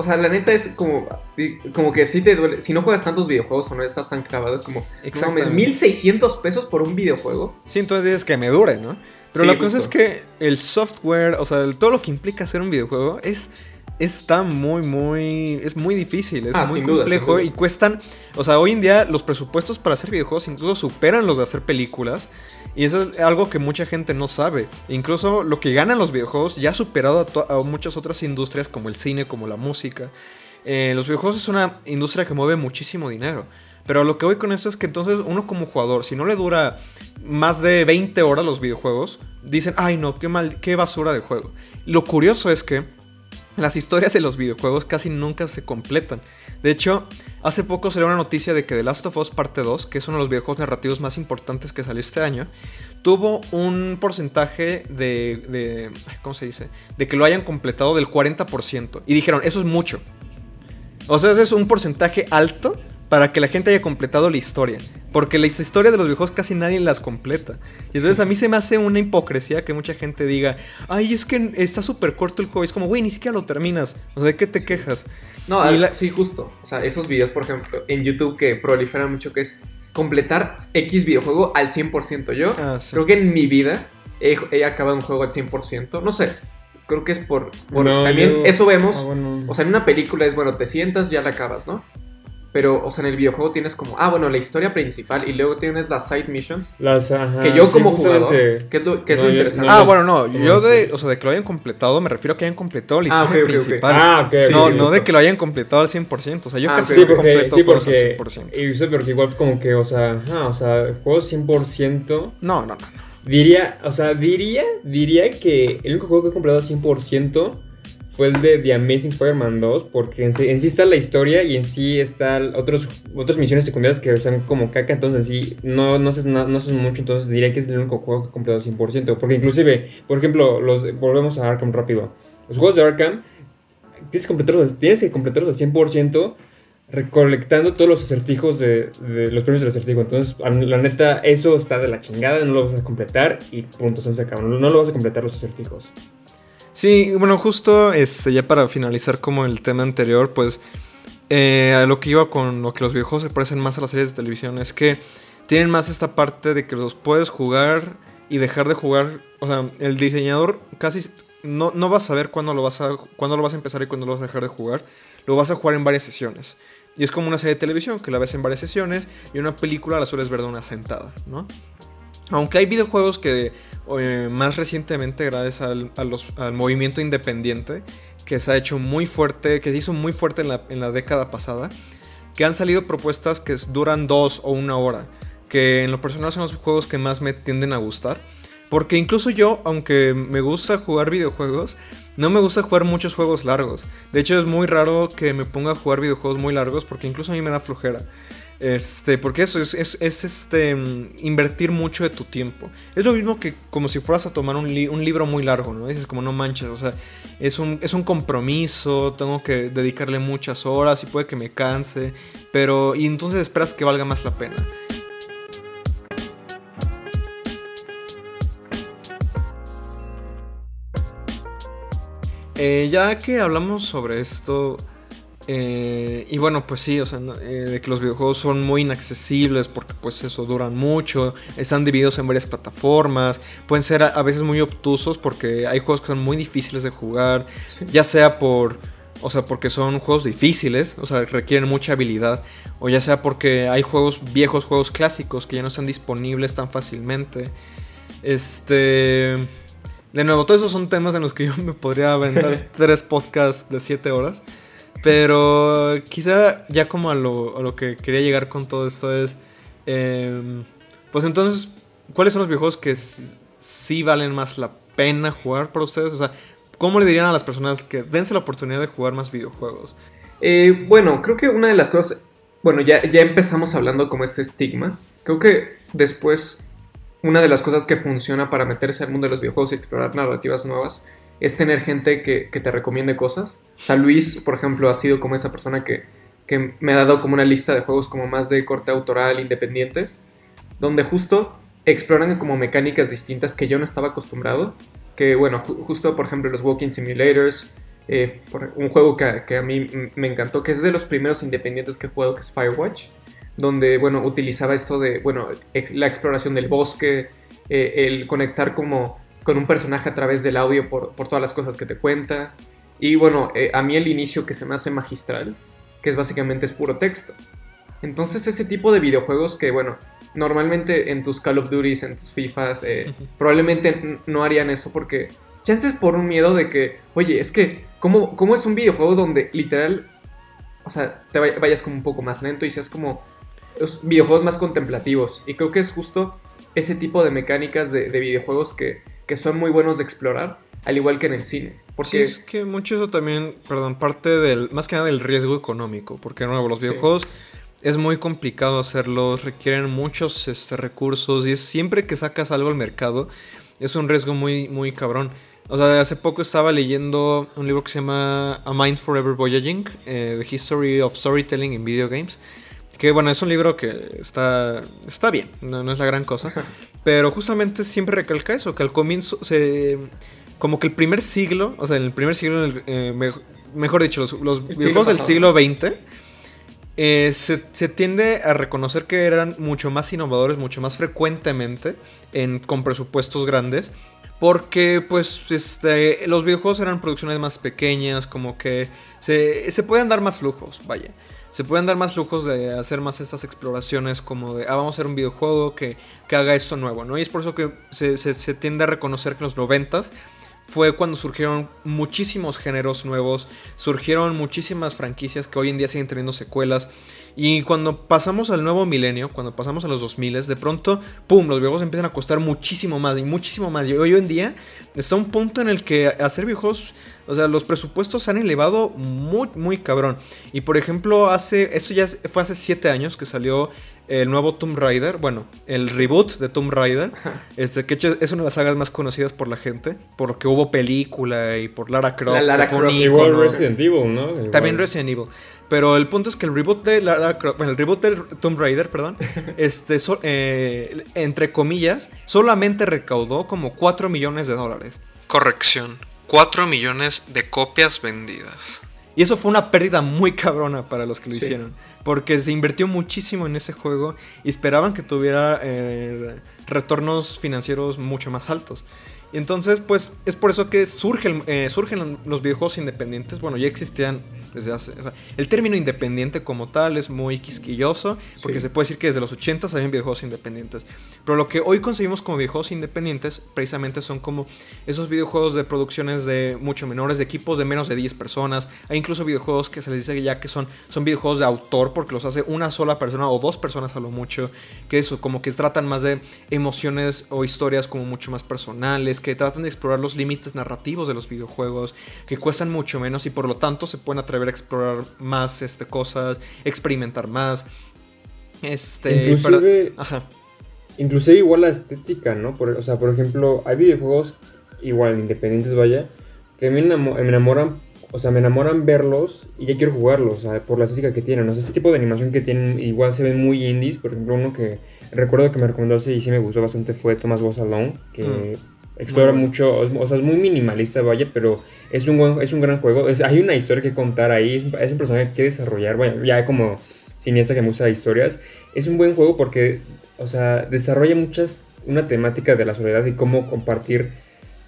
o sea, la neta es como, como que sí te duele. Si no juegas tantos videojuegos o no estás tan clavado, es como, no Exactamente. 1600 pesos por un videojuego. Sí, entonces dices que me dure, ¿no? Pero Sí, la cosa es que el software, o sea, todo lo que implica hacer un videojuego es está muy, muy. Es muy difícil, es Ah, muy duda, complejo y cuestan. O sea, hoy en día los presupuestos para hacer videojuegos incluso superan los de hacer películas. Y eso es algo que mucha gente no sabe. Incluso lo que ganan los videojuegos ya ha superado a muchas otras industrias como el cine, como la música. Eh, los videojuegos es una industria que mueve muchísimo dinero. Pero lo que voy con esto es que entonces uno como jugador, si no le dura más de 20 horas los videojuegos, dicen, ay no, qué, mal, qué basura de juego. Lo curioso es que las historias de los videojuegos casi nunca se completan. De hecho, hace poco salió una noticia de que The Last of Us Parte 2, que es uno de los videojuegos narrativos más importantes que salió este año, tuvo un porcentaje de, de ¿cómo se dice? De que lo hayan completado del 40%. Y dijeron, eso es mucho. O sea, ese es un porcentaje alto para que la gente haya completado la historia. Porque las historias de los videojuegos casi nadie las completa. Y entonces a mí se me hace una hipocresía que mucha gente diga, ay, es que está súper corto el juego. es como, güey, ni siquiera lo terminas. O sea, ¿de qué te quejas? No, sí, justo. O sea, esos videos, por ejemplo, en YouTube que proliferan mucho, que es completar X videojuego al 100%. Yo ah, creo que en mi vida he, acabado un juego al 100%. No sé, creo que es por... también eso vemos. Ah, o sea, en una película es, bueno, te sientas, ya la acabas, ¿no? Pero, o sea, en el videojuego tienes como, ah, bueno, la historia principal y luego tienes las side missions. Las, ajá, Que yo como jugador, ¿qué es lo, qué es lo interesante? ah, bueno, no, yo de, o sea, de que lo hayan completado, me refiero a que hayan completado la ah, historia principal. Ah, ok, No, no de que lo hayan completado al 100%, o sea, yo ah, casi sí, porque, completo sí, porque, al 100%. Y sé, porque igual como que, o sea, ajá, o sea, juegos 100%. No, no, no, no. Diría, o sea, diría, diría que el único juego que he completado al 100% fue el de The Amazing Spider-Man 2, porque en sí, está la historia y en sí están otros, otras misiones secundarias que son como caca, entonces en sí no, no, sé, no, sé mucho, entonces diría que es el único juego que he completado 100%, porque inclusive, por ejemplo, los volvemos a Arkham rápido. Los juegos de Arkham, tienes que completarlos, tienes que completarlos al 100%, recolectando todos los acertijos de, los premios del acertijo. Entonces, la neta, eso está de la chingada, no lo vas a completar y punto, se acabó. No, no lo vas a completar los acertijos. Sí, bueno, justo este, ya para finalizar como el tema anterior, pues eh, lo que iba con lo que los videojuegos se parecen más a las series de televisión es que tienen más esta parte de que los puedes jugar y dejar de jugar. O sea, el diseñador casi no, no vas a saber cuándo lo vas a, cuándo lo vas a empezar y cuándo lo vas a dejar de jugar. Lo vas a jugar en varias sesiones. Y es como una serie de televisión que la ves en varias sesiones y una película la sueles ver de una sentada, ¿no? Aunque hay videojuegos que eh, más recientemente, gracias al, movimiento independiente, que se ha hecho muy fuerte, que se hizo muy fuerte en la, década pasada, que han salido propuestas que duran dos o una hora, que en lo personal son los juegos que más me tienden a gustar. Porque incluso yo, aunque me gusta jugar videojuegos, no me gusta jugar muchos juegos largos. De hecho, es muy raro que me ponga a jugar videojuegos muy largos porque incluso a mí me da flojera. Este, porque eso es, este, invertir mucho de tu tiempo. Es lo mismo que como si fueras a tomar un, libro muy largo, ¿no? Dices como no manches, o sea, es un, es un compromiso, tengo que dedicarle muchas horas y puede que me canse, pero y entonces esperas que valga más la pena. Eh, ya que hablamos sobre esto, eh, y bueno, pues sí, o sea, eh, de que los videojuegos son muy inaccesibles porque pues eso duran mucho, están divididos en varias plataformas, pueden ser a, veces muy obtusos porque hay juegos que son muy difíciles de jugar, ya sea por, o sea, porque son juegos difíciles, o sea, requieren mucha habilidad, o ya sea porque hay juegos viejos, juegos clásicos que ya no están disponibles tan fácilmente. Este... De nuevo, todos esos son temas en los que yo me podría aventar tres podcasts de siete horas. Pero quizá ya como a lo, que quería llegar con todo esto es... Em, pues entonces, ¿cuáles son los videojuegos que sí valen más la pena jugar para ustedes? O sea, ¿cómo le dirían a las personas que dense la oportunidad de jugar más videojuegos? Eh, bueno, creo que una de las cosas... Bueno, ya, ya empezamos hablando como este estigma. Creo que después una de las cosas que funciona para meterse al mundo de los videojuegos y explorar narrativas nuevas es tener gente que, te recomiende cosas. O sea, Luis, por ejemplo, ha sido como esa persona que, me ha dado como una lista de juegos como más de corte autoral, independientes, donde justo exploran como mecánicas distintas que yo no estaba acostumbrado. Que bueno, justo por ejemplo los Walking Simulators, eh, un juego que, a mí me encantó, que es de los primeros independientes que he jugado, que es Firewatch, donde bueno, utilizaba esto de, bueno, la exploración del bosque, eh, el conectar como con un personaje a través del audio por, todas las cosas que te cuenta. Y bueno, eh, a mí el inicio que se me hace magistral, que es básicamente es puro texto. Entonces ese tipo de videojuegos que, bueno, normalmente en tus Call of Duty, en tus FIFAs, eh, probablemente no harían eso porque chances por un miedo de que, oye, es que, ¿cómo, ¿cómo, es un videojuego donde literal, o sea, te vayas como un poco más lento y seas como videojuegos más contemplativos? Y creo que es justo ese tipo de mecánicas de videojuegos que que son muy buenos de explorar, al igual que en el cine. Porque Sí, es que mucho eso también, perdón, parte del, más que nada del riesgo económico, porque de nuevo, los Sí. videojuegos es muy complicado hacerlos, requieren muchos este, recursos y es siempre que sacas algo al mercado es un riesgo muy, muy cabrón. O sea, hace poco estaba leyendo un libro que se llama A Mind Forever Voyaging, eh, The History of Storytelling in Video Games. Que bueno, es un libro que está, está bien, no, no es la gran cosa. Pero justamente siempre recalca eso, que al comienzo se... Como que el primer siglo, o sea, en el primer siglo, en el, eh, me- mejor dicho, los, videojuegos del siglo XX, eh, se, se tiende a reconocer que eran mucho más innovadores, mucho más frecuentemente, en, con presupuestos grandes. Porque, pues, este, los videojuegos eran producciones más pequeñas, como que se, se pueden dar más lujos, vaya. Se pueden dar más lujos de hacer más estas exploraciones como de, ah, vamos a hacer un videojuego que, que haga esto nuevo, ¿no? Y es por eso que se, se- tiende a reconocer que en los noventas fue cuando surgieron muchísimos géneros nuevos, surgieron muchísimas franquicias que hoy en día siguen teniendo secuelas. Y cuando pasamos al nuevo milenio, cuando pasamos a los 2000, de pronto, ¡pum!, los videojuegos empiezan a costar muchísimo más y muchísimo más. Y hoy en día está un punto en el que hacer videojuegos, o sea, los presupuestos se han elevado muy, muy cabrón. Y por ejemplo, hace, esto ya fue hace 7 años que salió el nuevo Tomb Raider, bueno, el reboot de Tomb Raider, este, que es una de las sagas más conocidas por la gente, porque hubo película y por Lara Croft, La Lara que fue un Croft. ícono. Igual Resident Evil, ¿no? Igual. También Resident Evil. Pero el punto es que el reboot de Lara Croft, bueno, el reboot de Tomb Raider, perdón, este, so- eh, entre comillas, solamente recaudó como 4 millones de dólares. Corrección, 4 millones de copias vendidas. Y eso fue una pérdida muy cabrona para los que lo Sí. hicieron. Porque se invirtió muchísimo en ese juego y esperaban que tuviera eh, retornos financieros mucho más altos. Y entonces, pues, es por eso que surge el- eh, surgen los videojuegos independientes. Bueno, ya existían desde hace... o sea, el término independiente como tal es muy quisquilloso, porque Sí. se puede decir que desde los 80 habían videojuegos independientes. Pero lo que hoy conseguimos como videojuegos independientes, precisamente son como esos videojuegos de producciones de mucho menores, de equipos de menos de 10 personas. Hay incluso videojuegos que se les dice ya que son, son videojuegos de autor, porque los hace una sola persona o dos personas a lo mucho. Que eso, como que tratan más de emociones o historias como mucho más personales, que tratan de explorar los límites narrativos de los videojuegos, que cuestan mucho menos y por lo tanto se pueden atrever a explorar más este, cosas, experimentar más. Este, Inclusive, para- ajá. inclusive igual la estética, ¿no? Por- o sea, por ejemplo, hay videojuegos igual independientes, vaya, que me, enamo- me enamoran, o sea, me enamoran verlos y ya quiero jugarlos, o sea, por la estética que tienen. O sea, este tipo de animación que tienen igual se ven muy indies, por ejemplo, uno que recuerdo que me recomendaste y sí me gustó bastante fue Thomas Was Alone, que Mm. Explora bueno. mucho, o sea, es muy minimalista, vaya, pero es un, buen, es un gran juego. Es- hay una historia que contar ahí, es un, es un personaje que desarrollar, bueno, ya como cineasta que me gusta historias, es un buen juego porque, o sea, desarrolla muchas, una temática de la soledad y cómo compartir,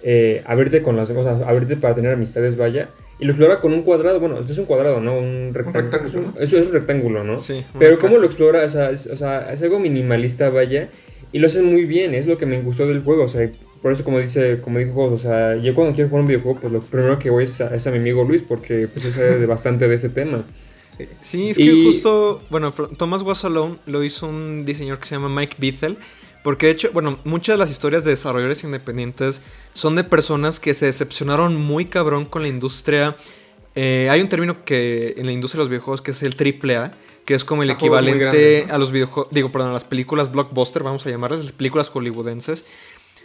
eh, abrirte con las o sea, abrirte para tener amistades, vaya, y lo explora con un cuadrado, bueno, es un cuadrado, ¿no? Un rectángulo. Eso es un rectángulo, ¿no? Sí, Pero cómo lo explora, o sea, es, o sea, es algo minimalista, vaya, y lo hacen muy bien, es lo que me gustó del juego, o sea, por eso como dice, como dijo o sea, yo cuando quiero jugar un videojuego, pues lo primero que voy es a, es a mi amigo Luis, porque pues él sabe bastante de ese tema. Sí. Sí, es que Y- justo, bueno, Thomas Was Alone lo hizo un diseñador que se llama Mike Bethel. Porque de hecho, bueno, muchas de las historias de desarrolladores independientes son de personas que se decepcionaron muy cabrón con la industria. Eh, hay un término que en la industria de los videojuegos que es el AAA, que es como el A muy equivalente a los videojuegos, digo, perdón, a las películas blockbuster, vamos a llamarlas, las películas hollywoodenses.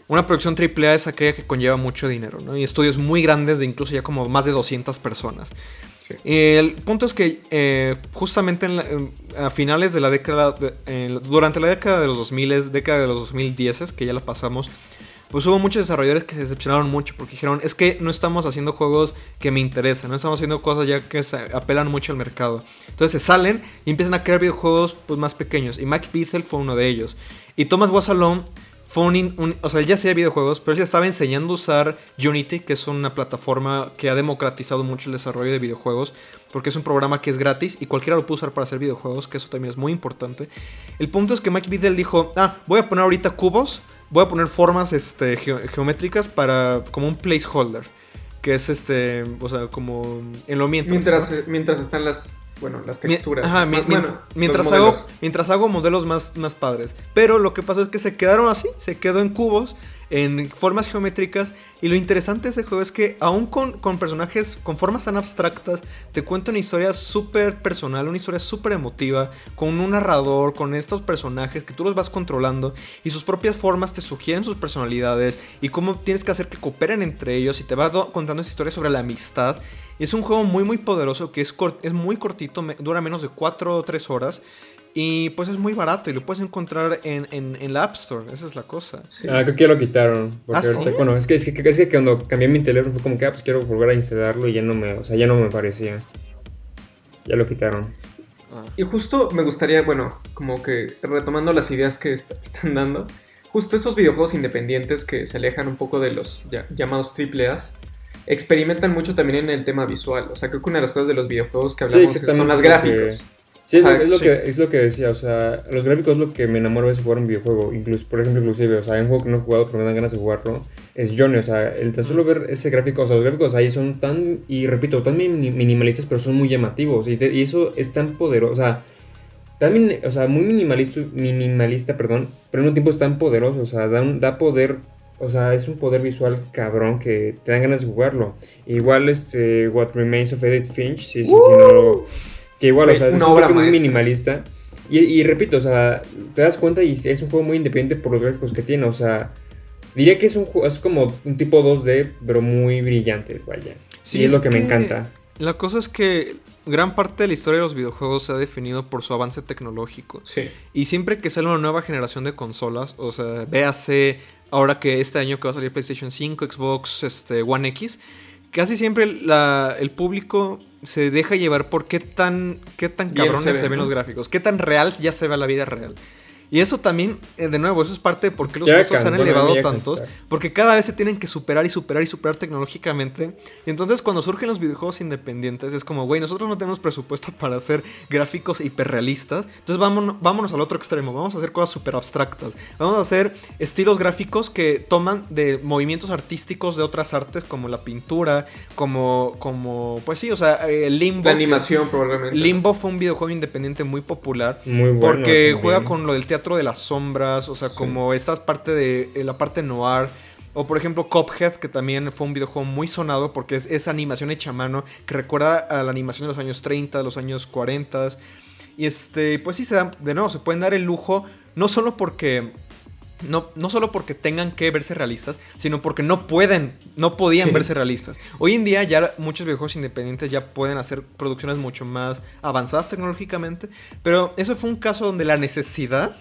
Una producción AAA es aquella que conlleva mucho dinero, ¿no? Y estudios muy grandes de incluso ya como más de 200 personas. Sí. El punto es que eh, justamente en la- en- a finales de la década, de- durante la década de los 2000, década de los 2010, que ya la pasamos, pues hubo muchos desarrolladores que se decepcionaron mucho porque dijeron, es que no estamos haciendo juegos que me interesan, no estamos haciendo cosas ya que se apelan mucho al mercado. Entonces se salen y empiezan a crear videojuegos pues, más pequeños. Y Mike Bethel fue uno de ellos. Y Thomas Was Alone O sea, él ya hacía videojuegos, pero él ya estaba enseñando a usar Unity, que es una plataforma que ha democratizado mucho el desarrollo de videojuegos, porque es un programa que es gratis y cualquiera lo puede usar para hacer videojuegos, que eso también es muy importante. El punto es que Mike Bethel dijo, ah, voy a poner ahorita cubos, voy a poner formas este, geo- geométricas para como un placeholder, que es este, o sea, como en lo mientras. Mientras, ¿no? eh, mientras están las, bueno, las texturas. ajá, mi- Más- mi- bueno, los mientras, hago, mientras hago modelos más, más padres. Pero lo que pasó es que se quedaron así, se quedó en cubos. En formas geométricas. Y lo interesante de ese juego es que aún con, con personajes con formas tan abstractas, te cuenta una historia súper personal, una historia súper emotiva, con un narrador, con estos personajes que tú los vas controlando y sus propias formas te sugieren sus personalidades y cómo tienes que hacer que cooperen entre ellos y te va contando esa historia sobre la amistad. Es un juego muy muy poderoso que es, es muy cortito, dura menos de 4 o 3 horas. Y pues es muy barato y lo puedes encontrar en, en, la App Store. Esa es la cosa. Ah, creo que ya lo quitaron. Porque ¿Ah, bueno, es que, es, que, es que cuando cambié mi teléfono fue como que, ah, pues quiero volver a instalarlo y ya no me, o sea, ya no me parecía. Ya lo quitaron. Ah. Y justo me gustaría, bueno, como que retomando las ideas que están dando, justo estos videojuegos independientes que se alejan un poco de los llamados AAA, experimentan mucho también en el tema visual. O sea, creo que una de las cosas de los videojuegos que hablamos son las gráficos. Sí, es, lo Que, es lo que decía, o sea, los gráficos es lo que me enamoro de jugar un videojuego. Incluso, por ejemplo, inclusive, o sea, hay un juego que no he jugado pero me dan ganas de jugarlo. Es Johnny, o sea, el tan solo ver ese gráfico, o sea, los gráficos ahí son tan, y repito, tan minimalistas, pero son muy llamativos. Y, y eso es tan poderoso, o sea, tan, o sea, muy minimalista, minimalista, perdón, pero al mismo tiempo es tan poderoso, o sea, da, da poder o sea, es un poder visual cabrón que te dan ganas de jugarlo. Igual este What Remains of Edith Finch, sí, sí, sí, no que igual, o sea, es un muy minimalista. Y, repito, o sea, te das cuenta y es un juego muy independiente por los gráficos que tiene, o sea, diría que es un es como un tipo 2D, pero muy brillante, vaya. Sí, y es, lo que, me encanta. La cosa es que gran parte de la historia de los videojuegos se ha definido por su avance tecnológico. Sí. Y siempre que sale una nueva generación de consolas, o sea, véase ahora que este año que va a salir PlayStation 5, Xbox este, One X, casi siempre el público se deja llevar por qué tan, qué tan cabrones se, ven los gráficos, qué tan real ya se ve la vida real. Y eso también, eh, de nuevo, eso es parte de por qué los juegos se han elevado tantos. Porque cada vez se tienen que superar y superar y superar tecnológicamente. Y entonces cuando surgen los videojuegos independientes es como, güey, nosotros no tenemos presupuesto para hacer gráficos hiperrealistas. Entonces vámonos, vámonos al otro extremo. Vamos a hacer cosas súper abstractas. Vamos a hacer estilos gráficos que toman de movimientos artísticos de otras artes como la pintura, como, como pues sí, o sea, el Limbo. La animación probablemente. Limbo fue un videojuego independiente muy popular. Muy bueno. Porque juega con lo del teatro teatro de las sombras, o sea, como esta parte de eh, la parte noir. O por ejemplo Cophead, que también fue un videojuego muy sonado porque es esa animación hecha a mano que recuerda a la animación de los años 30, de los años 40. Y este, pues sí, se dan, de nuevo, se pueden dar el lujo, no solo porque no, no, solo porque tengan que verse realistas, sino porque no pueden, no podían verse realistas. Hoy en día ya muchos videojuegos independientes ya pueden hacer producciones mucho más avanzadas tecnológicamente, pero eso fue un caso donde la necesidad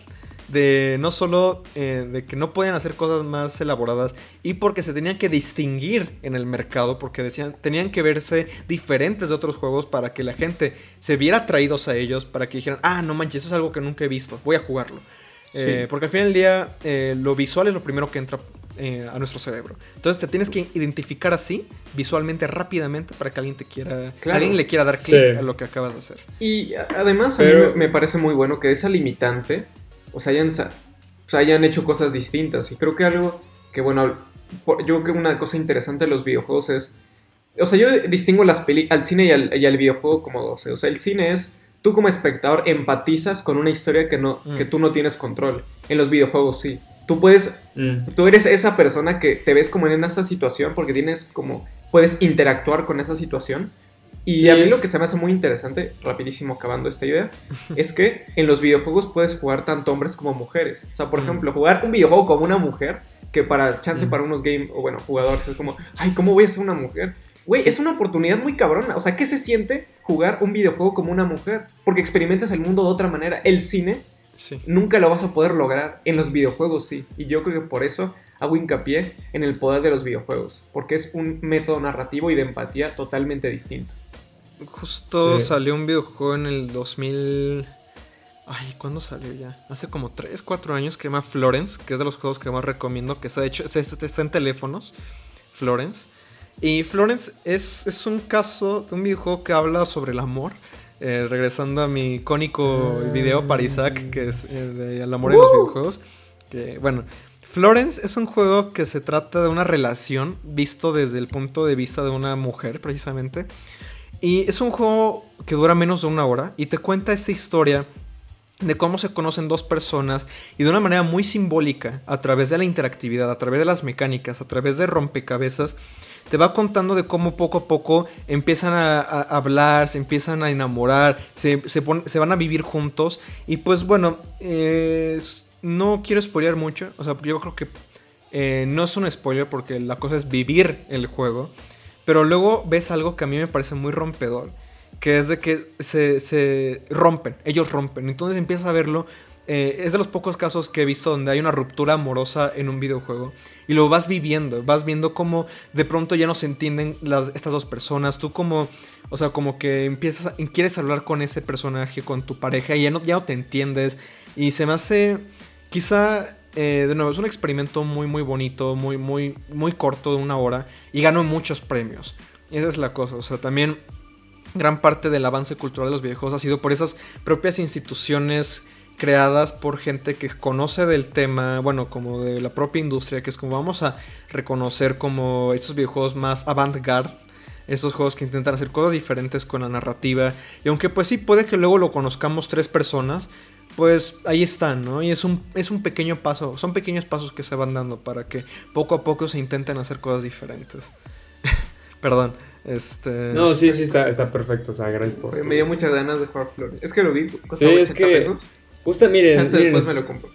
de no solo eh, de que no podían hacer cosas más elaboradas y porque se tenían que distinguir en el mercado, porque decían, tenían que verse diferentes de otros juegos para que la gente se viera atraídos a ellos, para que dijeran, ah, no manches, eso es algo que nunca he visto, voy a jugarlo. Eh, porque al final del día eh, lo visual es lo primero que entra eh, a nuestro cerebro. Entonces te tienes que identificar así, visualmente, rápidamente, para que alguien te quiera, alguien le quiera dar clic a lo que acabas de hacer. Y además a mí me parece muy bueno que esa limitante, o sea, hayan, o sea, hayan hecho cosas distintas. Y creo que algo que, bueno, yo creo que una cosa interesante de los videojuegos es, o sea, yo distingo las peli al cine y al, y al videojuego como dos. O sea, el cine es tú como espectador empatizas con una historia que, no, que mm. tú no tienes control. En los videojuegos sí. Tú puedes, mm. tú eres esa persona que te ves como en esa situación porque tienes como, puedes interactuar con esa situación. Y a mí lo que se me hace muy interesante, rapidísimo acabando esta idea, es que en los videojuegos puedes jugar tanto hombres como mujeres. O sea, por mm. ejemplo, jugar un videojuego como una mujer, que para chance para unos game, o bueno, jugadores es como, ay, ¿cómo voy a ser una mujer? Güey, es una oportunidad muy cabrona. O sea, ¿qué se siente jugar un videojuego como una mujer? Porque experimentas el mundo de otra manera. El cine nunca lo vas a poder lograr. En los videojuegos sí. Y yo creo que por eso hago hincapié en el poder de los videojuegos. Porque es un método narrativo y de empatía totalmente distinto. Justo salió un videojuego en el 2000... Ay, ¿cuándo salió ya? Hace como 3, 4 años que se llama Florence, que es de los juegos que más recomiendo, que está hecho, está en teléfonos. Florence. Y Florence es, un caso de un videojuego que habla sobre el amor. Eh, regresando a mi icónico video para Isaac, que es eh, el amor en los videojuegos. Que, bueno, Florence es un juego que se trata de una relación visto desde el punto de vista de una mujer, precisamente. Y es un juego que dura menos de una hora y te cuenta esta historia de cómo se conocen dos personas y de una manera muy simbólica, a través de la interactividad, a través de las mecánicas, a través de rompecabezas, te va contando de cómo poco a poco empiezan a, hablar, se empiezan a enamorar, se, se, van a vivir juntos. Y pues bueno, no quiero spoilear mucho, o sea, yo creo que eh, no es un spoiler porque la cosa es vivir el juego. Pero luego ves algo que a mí me parece muy rompedor que es de que se, rompen, ellos rompen. Entonces empiezas a verlo. Eh, es de los pocos casos que he visto donde hay una ruptura amorosa en un videojuego. Y lo vas viviendo, vas viendo cómo de pronto ya no se entienden las, estas dos personas. Tú como, o sea, como que empiezas, a, quieres hablar con ese personaje, con tu pareja, y ya no, ya no te entiendes. Y se me hace, quizá, eh, de nuevo, es un experimento muy, muy bonito, muy, muy, muy corto de una hora. Y ganó muchos premios. Esa es la cosa, o sea, también gran parte del avance cultural de los videojuegos ha sido por esas propias instituciones creadas por gente que conoce del tema, bueno, como de la propia industria, que es como vamos a reconocer como estos videojuegos más avant-garde, estos juegos que intentan hacer cosas diferentes con la narrativa, y aunque pues sí puede que luego lo conozcamos tres personas, pues ahí están, ¿no? Y es un, es un pequeño paso, son pequeños pasos que se van dando para que poco a poco se intenten hacer cosas diferentes. Perdón. Este... No, sí, sí, está, está perfecto. O sea, gracias por. Me dio muchas ganas de jugar Flores. Es que lo vi. Sí, es que. Justo, miren. Miren, después me lo compro.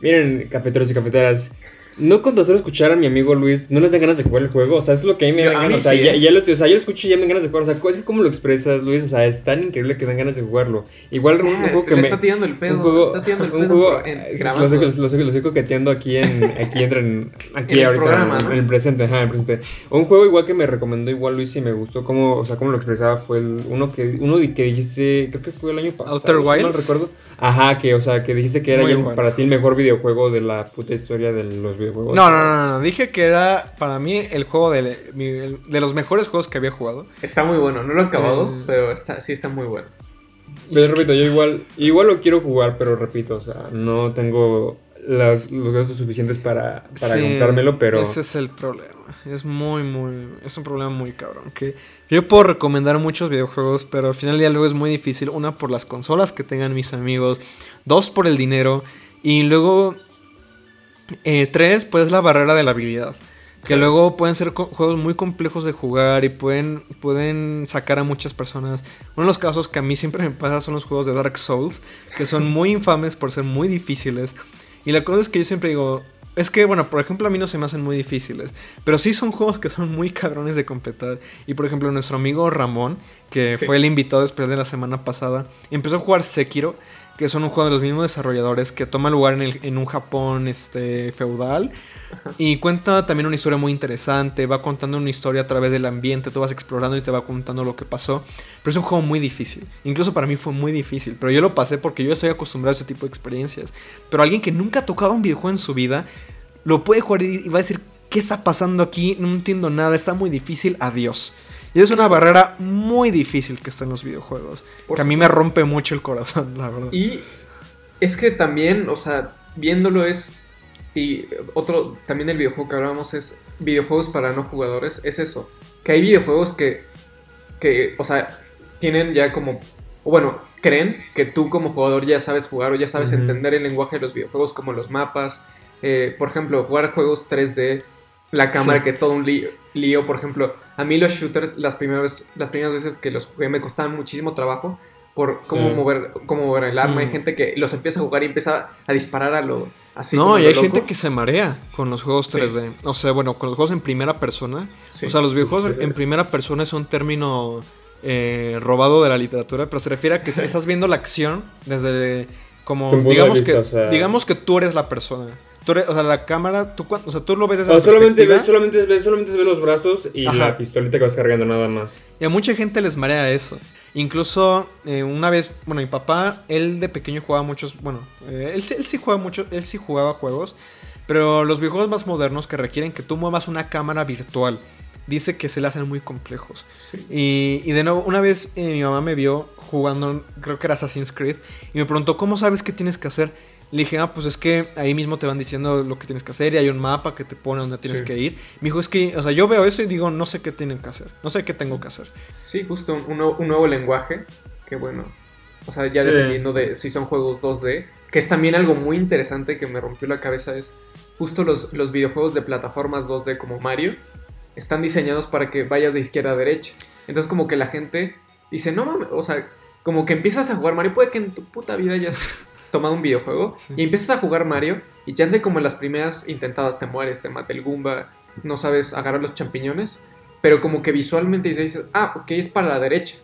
Miren, cafeteros y cafeteras no con solo escuchar a mi amigo Luis, no les dan ganas de jugar el juego. O sea, es lo que a mí me da ganas. O sea, ya, ya, lo, o sea, yo lo escucho y ya me dan ganas de jugar. O sea, es que cómo lo expresas, Luis. O sea, es tan increíble que dan ganas de jugarlo. Igual un, juego que me. Está tirando el pedo. Un juego. Está tirando el pedo. Un juego. En, lo, sé, lo, sé, lo sé coqueteando aquí en. Aquí en. Aquí en ahorita. El programa, en, el presente, ajá, en el presente. Un juego igual que me recomendó igual Luis y me gustó cómo. O sea, cómo lo expresaba fue el, uno que. Uno que dijiste. Creo que fue el año pasado. Outer Wilds. No recuerdo. Ajá, que, o sea, que dijiste que era ya para ti el mejor videojuego de la puta historia de los videojuegos. No, no, no dije que era para mí el juego de, de los mejores juegos que había jugado. Está muy bueno, no lo he acabado, eh, pero está, sí está muy bueno. Pero repito, yo igual, igual lo quiero jugar, pero repito, o sea, no tengo los gastos suficientes para, para comprármelo, pero... Ese es el problema. Es muy, muy... Es un problema muy cabrón. Que yo puedo recomendar muchos videojuegos, pero al final del día luego es muy difícil. Una, por las consolas que tengan mis amigos. Dos, por el dinero. Y luego eh, tres, pues la barrera de la habilidad. Que luego pueden ser juegos muy complejos de jugar y pueden, pueden sacar a muchas personas. Uno de los casos que a mí siempre me pasa son los juegos de Dark Souls, que son muy infames por ser muy difíciles. Y la cosa es que yo siempre digo, es que, bueno, por ejemplo, a mí no se me hacen muy difíciles. Pero sí son juegos que son muy cabrones de completar. Y por ejemplo, nuestro amigo Ramón, que fue el invitado después de la semana pasada, empezó a jugar Sekiro que son un juego de los mismos desarrolladores que toma lugar en, el, en un Japón este, feudal. Y cuenta también una historia muy interesante, va contando una historia a través del ambiente, tú vas explorando y te va contando lo que pasó. Pero es un juego muy difícil, incluso para mí fue muy difícil, pero yo lo pasé porque yo estoy acostumbrado a ese tipo de experiencias. Pero alguien que nunca ha tocado un videojuego en su vida, lo puede jugar y va a decir, ¿qué está pasando aquí? No entiendo nada, está muy difícil, adiós. Y es una barrera muy difícil que está en los videojuegos. que a mí me rompe mucho el corazón, la verdad. Y es que también, o sea, viéndolo es. Y otro, también el videojuego que hablábamos es videojuegos para no jugadores. Es eso. Que hay videojuegos que. que o sea, tienen ya como. O bueno, creen que tú como jugador ya sabes jugar o ya sabes entender el lenguaje de los videojuegos, como los mapas. Eh, por ejemplo, jugar juegos 3D la cámara, que es todo un lío, Por ejemplo, a mí los shooters, las primeras, las primeras veces que los jugué me costaban muchísimo trabajo por cómo, mover, cómo mover el arma. Hay mm. gente que los empieza a jugar y empieza a disparar a lo así. No, y hay gente que se marea con los juegos 3D. O sea, bueno, con los juegos en primera persona. O sea, los videojuegos en primera persona es un término eh, robado de la literatura, pero se refiere a que estás viendo la acción desde como digamos que digamos que tú eres la persona o sea, la cámara, tú, o sea, tú lo ves desde o solamente ves, solamente ves, solamente ves los brazos y la pistolita que vas cargando nada más. Y a mucha gente les marea eso. Incluso eh, una vez, bueno, mi papá, él de pequeño jugaba muchos, bueno, eh, él, él, sí juega mucho, él sí jugaba juegos, pero los videojuegos más modernos que requieren que tú muevas una cámara virtual, dice que se le hacen muy complejos. Y, y, de nuevo, una vez eh, mi mamá me vio jugando, creo que era Assassin's Creed, y me preguntó, ¿cómo sabes qué tienes que hacer? Le dije, ah, pues es que ahí mismo te van diciendo lo que tienes que hacer y hay un mapa que te pone donde tienes que ir. Me dijo, es que, o sea, yo veo eso y digo, no sé qué tienen que hacer, no sé qué tengo que hacer. Sí, justo un, nuevo, lenguaje que, bueno, O sea, ya Sí. dependiendo de si son juegos 2D. Que es también algo muy interesante que me rompió la cabeza es justo los, los videojuegos de plataformas 2D como Mario están diseñados para que vayas de izquierda a derecha. Entonces como que la gente dice, no mames, o sea, como que empiezas a jugar Mario, puede que en tu puta vida hayas tomado un videojuego Sí. y empiezas a jugar Mario y chance como en las primeras intentadas te mueres, te mata el Goomba, no sabes agarrar los champiñones, pero como que visualmente dices, ah, ok, es para la derecha,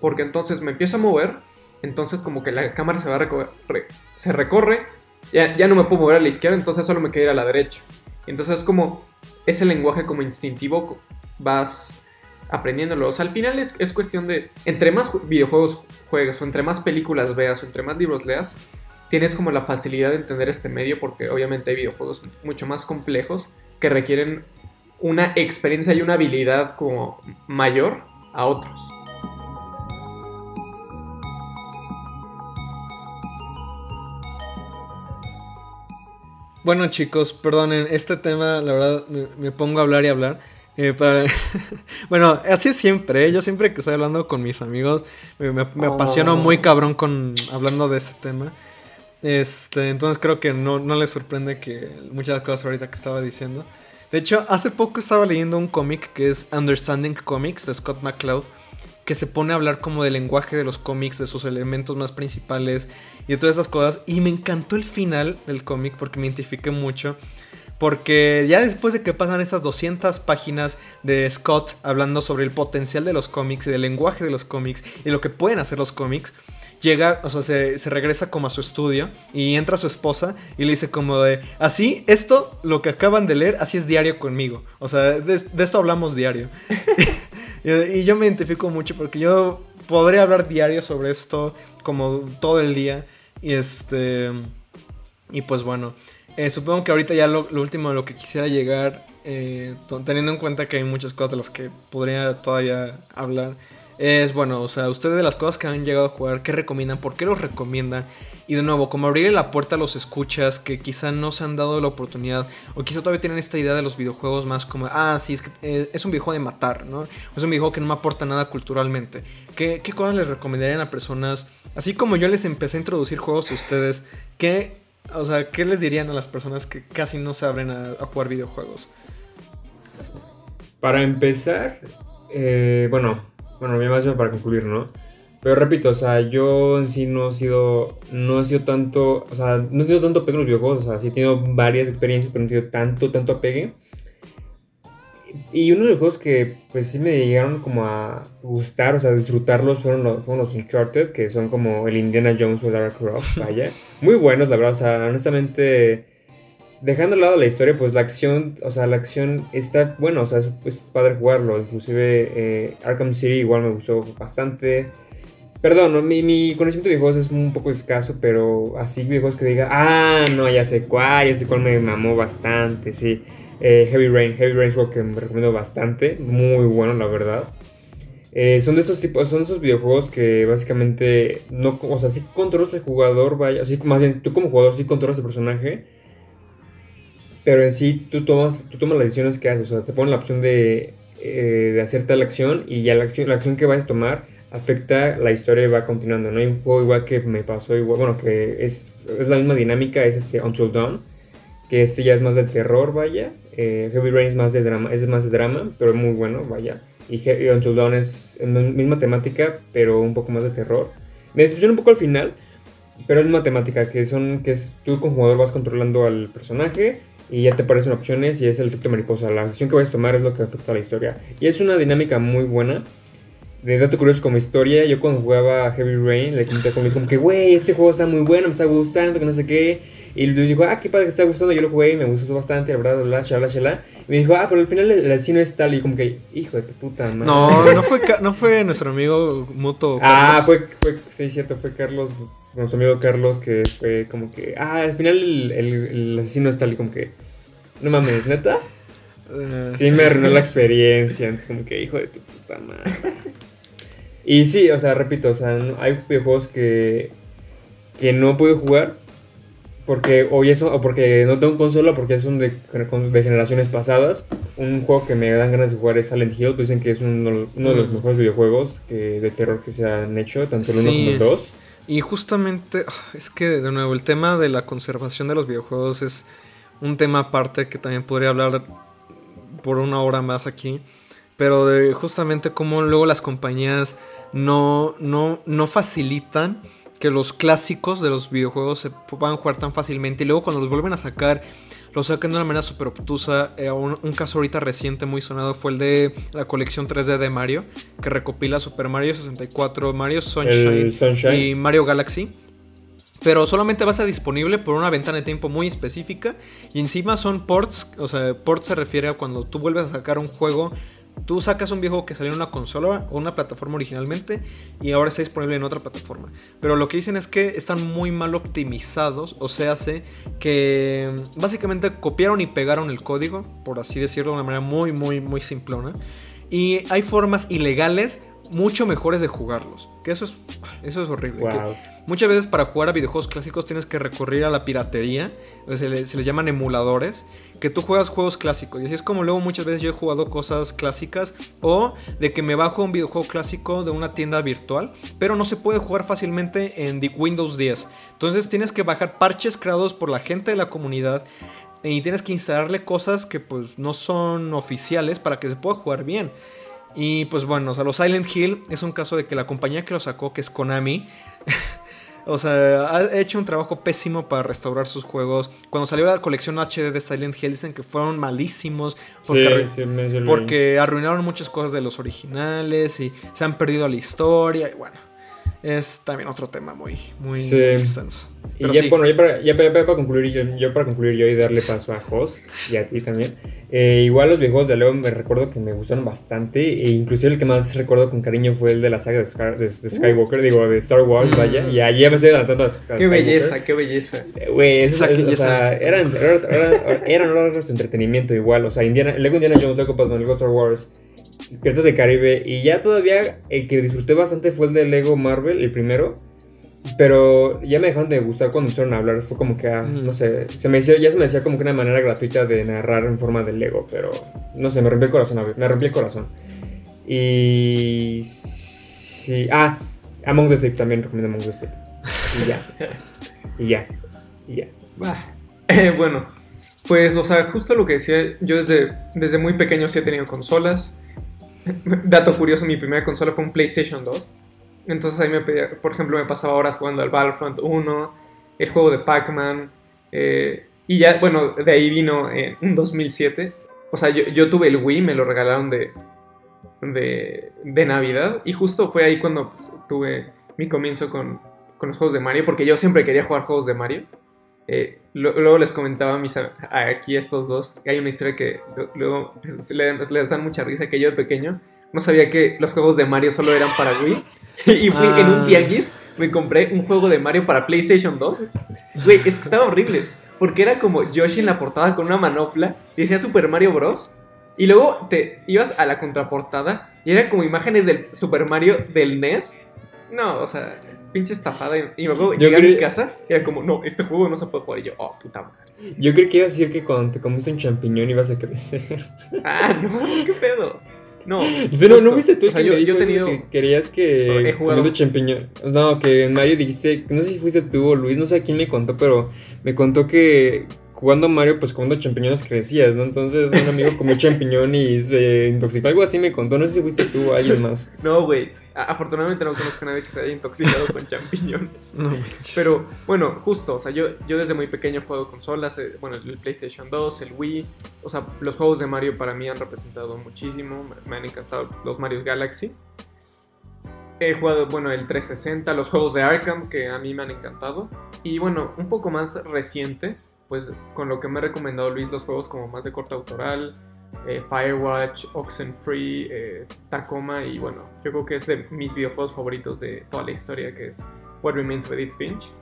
porque entonces me empiezo a mover, entonces como que la cámara se va a recorrer, re- se recorre, ya, ya no me puedo mover a la izquierda, entonces solo me queda ir a la derecha. Entonces es como ese lenguaje como instintivo vas aprendiéndolo. O sea, al final es, es cuestión de, entre más ju- videojuegos juegues o entre más películas veas o entre más libros leas, tienes como la facilidad de entender este medio porque obviamente hay videojuegos mucho más complejos que requieren una experiencia y una habilidad como mayor a otros. Bueno chicos, perdonen, este tema la verdad me, me pongo a hablar y hablar. eh, para- bueno, así es siempre, ¿eh? yo siempre que estoy hablando con mis amigos me, me- me Oh. apasiono muy cabrón con hablando de este tema. Este, entonces creo que no, no les sorprende que muchas cosas ahorita que estaba diciendo. De hecho, hace poco estaba leyendo un cómic que es Understanding Comics de Scott McCloud, que se pone a hablar como del lenguaje de los cómics, de sus elementos más principales y de todas esas cosas. Y me encantó el final del cómic porque me identifiqué mucho. Porque ya después de que pasan esas 200 páginas de Scott hablando sobre el potencial de los cómics y del lenguaje de los cómics y lo que pueden hacer los cómics, llega, o sea, se, se regresa como a su estudio y entra su esposa y le dice como de, así, esto, lo que acaban de leer, así es diario conmigo. O sea, de, de esto hablamos diario. y, yo me identifico mucho porque yo podría hablar diario sobre esto como todo el día. Y este... Y pues bueno, eh, supongo que ahorita ya lo, último a lo que quisiera llegar, eh, teniendo en cuenta que hay muchas cosas de las que podría todavía hablar, es bueno, o sea, ustedes de las cosas que han llegado a jugar, ¿qué recomiendan? ¿Por qué los recomiendan? Y de nuevo, como abrirle la puerta a los escuchas que quizá no se han dado la oportunidad, o quizá todavía tienen esta idea de los videojuegos más como, ah, sí, es que eh, es un videojuego de matar, ¿no? Es un videojuego que no me aporta nada culturalmente. ¿Qué, cosas les recomendarían a personas? Así como yo les empecé a introducir juegos a ustedes, ¿qué, o sea, ¿qué les dirían a las personas que casi no se abren a, a jugar videojuegos? Para empezar, eh, bueno, bueno, ya más bien para concluir, ¿no? Pero repito, o sea, yo en sí no he sido, no he sido tanto, o sea, no he tenido tanto apego en los videojuegos, o sea, sí he tenido varias experiencias, pero no he tenido tanto, tanto apegue. Y uno de los juegos que, pues sí me llegaron como a gustar, o sea, disfrutarlos, fueron los, fueron los Uncharted, que son como el Indiana Jones o Lara Croft, vaya. Muy buenos, la verdad, o sea, honestamente dejando de lado la historia, pues la acción, o sea, la acción está, bueno, o sea, es, padre jugarlo. Inclusive eh, Arkham City igual me gustó bastante. Perdón, mi, mi conocimiento de videojuegos es un poco escaso, pero así videojuegos que diga, ah, no, ya sé cuál, ya sé cuál me mamó bastante, sí. Eh, Heavy Rain, Heavy Rain es que me recomiendo bastante, muy bueno, la verdad. Eh, son de estos tipos, son de esos videojuegos que básicamente no, o sea, sí controlas el jugador, vaya, así más bien tú como jugador sí controlas el personaje, pero en sí tú tomas, tú tomas las decisiones que haces, o sea, te ponen la opción de, eh, de hacer tal acción y ya la acción, la acción que vayas a tomar afecta la historia y va continuando, ¿no? Hay un juego igual que me pasó igual, bueno, que es, es la misma dinámica, es este Until Dawn, que este ya es más de terror, vaya, eh, Heavy Rain es más de drama, es más de drama, pero muy bueno, vaya, y, He- y Until Dawn es misma temática, pero un poco más de terror. Me decepciona un poco al final, pero es misma temática, que son que es tú como jugador vas controlando al personaje y ya te aparecen opciones y es el efecto mariposa. La decisión que vayas a tomar es lo que afecta a la historia. Y es una dinámica muy buena. De dato curioso como historia, yo cuando jugaba Heavy Rain le comenté con mis como que, güey, este juego está muy bueno, me está gustando, que no sé qué. Y le dijo, ah, qué padre que está gustando, yo lo jugué y me gustó bastante, la verdad, bla, shala, shala. Y me dijo, ah, pero al final el asesino es tal, y como que, hijo de tu puta madre. No, no fue, no fue nuestro amigo Muto. Ah, Carlos. fue, fue, sí, cierto, fue Carlos, nuestro amigo Carlos, que fue como que, ah, al final el, el, el asesino es tal, y como que, no mames, neta. Eh, Sí, me arruinó la experiencia. Entonces, como que, hijo de tu puta madre. Y sí, o sea, repito, o sea, hay videojuegos que, que no puedo jugar. Porque, o, ya son- o porque no tengo consola, porque son de, de generaciones pasadas. Un juego que me dan ganas de jugar es Silent Hill. Dicen que es uno, uno de los Mm. mejores videojuegos que, de terror que se han hecho, tanto el 1 Sí. como el 2. Y justamente, ah, es que de nuevo, el tema de la conservación de los videojuegos es un tema aparte que también podría hablar por una hora más aquí. Pero de justamente cómo luego las compañías no, no, no facilitan que los clásicos de los videojuegos se puedan jugar tan fácilmente. Y luego cuando los vuelven a sacar, lo sacan de una manera súper obtusa. Eh, un, un, caso ahorita reciente muy sonado fue el de la colección 3D de Mario, que recopila Super Mario 64, Mario Sunshine, Sunshine. y Mario Galaxy. Pero solamente va a estar disponible por una ventana de tiempo muy específica. Y encima son ports. O sea, ports se refiere a cuando tú vuelves a sacar un juego Tú sacas un viejo que salió en una consola o una plataforma originalmente y ahora está disponible en otra plataforma. Pero lo que dicen es que están muy mal optimizados, o sea, hace que básicamente copiaron y pegaron el código, por así decirlo, de una manera muy, muy, muy simplona. Y hay formas ilegales mucho mejores de jugarlos. Que eso es, eso es horrible. Wow. Muchas veces para jugar a videojuegos clásicos tienes que recurrir a la piratería, se, le, se, les llaman emuladores, que tú juegas juegos clásicos. Y así es como luego muchas veces yo he jugado cosas clásicas o de que me bajo un videojuego clásico de una tienda virtual, pero no se puede jugar fácilmente en Windows 10. Entonces tienes que bajar parches creados por la gente de la comunidad y tienes que instalarle cosas que pues no son oficiales para que se pueda jugar bien. Y pues bueno, o sea, los Silent Hill es un caso de que la compañía que lo sacó, que es Konami, o sea, ha hecho un trabajo pésimo para restaurar sus juegos. Cuando salió la colección HD de Silent Hill dicen que fueron malísimos porque, Sí, sí, me porque arruinaron muchas cosas de los originales y se han perdido la historia. Y bueno, es también otro tema muy, muy Sí. extenso. Y ya, sí. bueno, ya para, ya para- para concluir, yo, yo para concluir yo y darle paso a Jos y a ti también. eh, igual los videojuegos de Leo me recuerdo que me gustaron bastante. E inclusive el que más recuerdo con cariño fue el de la saga de, Scar- de- de Skywalker, digo, de Star Wars, Mm. vaya. Y allí ya me estoy adelantando a, a Qué Skywalker. belleza, qué belleza. Eh, Güey, eso- Esa- o sea, eran, eran, eran, eran horas de entretenimiento igual. O sea, Indiana, Lego Indiana Jones, Lego Batman, Lego Star Wars, Piratas del Caribe. Y ya todavía el que disfruté bastante fue el de Lego Marvel, el primero. Pero ya me dejaron de gustar cuando empezaron a hablar. Fue como que, ah, Ujú. no sé, se me decía, ya se me decía como que una manera gratuita de narrar en forma de Lego. Pero no sé, me rompió el corazón, me rompió el corazón. Y. Sí. Ah, Among the Sleep también recomiendo Among the Sleep. Y ya. y ya. Y ya. Bah. Eh, bueno, pues, o sea, justo lo que decía, yo desde, desde muy pequeño sí he tenido consolas. Dato curioso, mi primera consola fue un PlayStation 2. Entonces ahí me pedía, por ejemplo, me pasaba horas jugando al Battlefront 1, el juego de Pac-Man. eh, y ya, bueno, de ahí vino eh, un 2007. O sea, yo, yo tuve el Wii, me lo regalaron de, de, de Navidad. Y justo fue ahí cuando pues, tuve mi comienzo con, con los juegos de Mario, porque yo siempre quería jugar juegos de Mario. Eh, lo- luego les comentaba a mis a- aquí estos dos que hay una historia que lo- luego les, les- les dan mucha risa que yo de pequeño no sabía que los juegos de Mario solo eran para Wii. Y fui en un Ah. tianguis me compré un juego de Mario para PlayStation 2 güey es que estaba horrible porque era como Yoshi en la portada con una manopla y decía Super Mario Bros. Y luego te ibas a la contraportada y era como imágenes del Super Mario del NES no o sea pinche estafada y, y me acuerdo Yo llegué a mi casa y era como no este juego no se puede jugar y yo oh puta madre Yo creo que ibas a decir que cuando te comiste un champiñón ibas a crecer. Ah, no, qué pedo. No. ¿Tú no, viste tú O sea, que yo, me yo tenido. que querías que comiendo champiñón? No, que en Mario dijiste, no sé si fuiste tú o Luis, no sé a quién me contó, pero me contó que jugando Mario, pues comiendo champiñones crecías, ¿no? Entonces un amigo comió champiñón y se intoxicó, algo así me contó, no sé si fuiste tú o alguien más. No, güey. Afortunadamente no conozco a nadie que se haya intoxicado con champiñones. No manches. Pero bueno, justo, o sea, yo, yo desde muy pequeño juego consolas, eh, bueno, el PlayStation 2, el Wii, o sea, los juegos de Mario para mí han representado muchísimo, me, me han encantado los Mario Galaxy. He jugado, bueno, el 360, los juegos de Arkham que a mí me han encantado. Y bueno, un poco más reciente, pues con lo que me ha recomendado Luis, los juegos como más de corte autoral, eh, Firewatch, Oxenfree, eh, Tacoma y bueno, yo creo que es de mis videojuegos favoritos de toda la historia, que es What Remains of Edith Finch.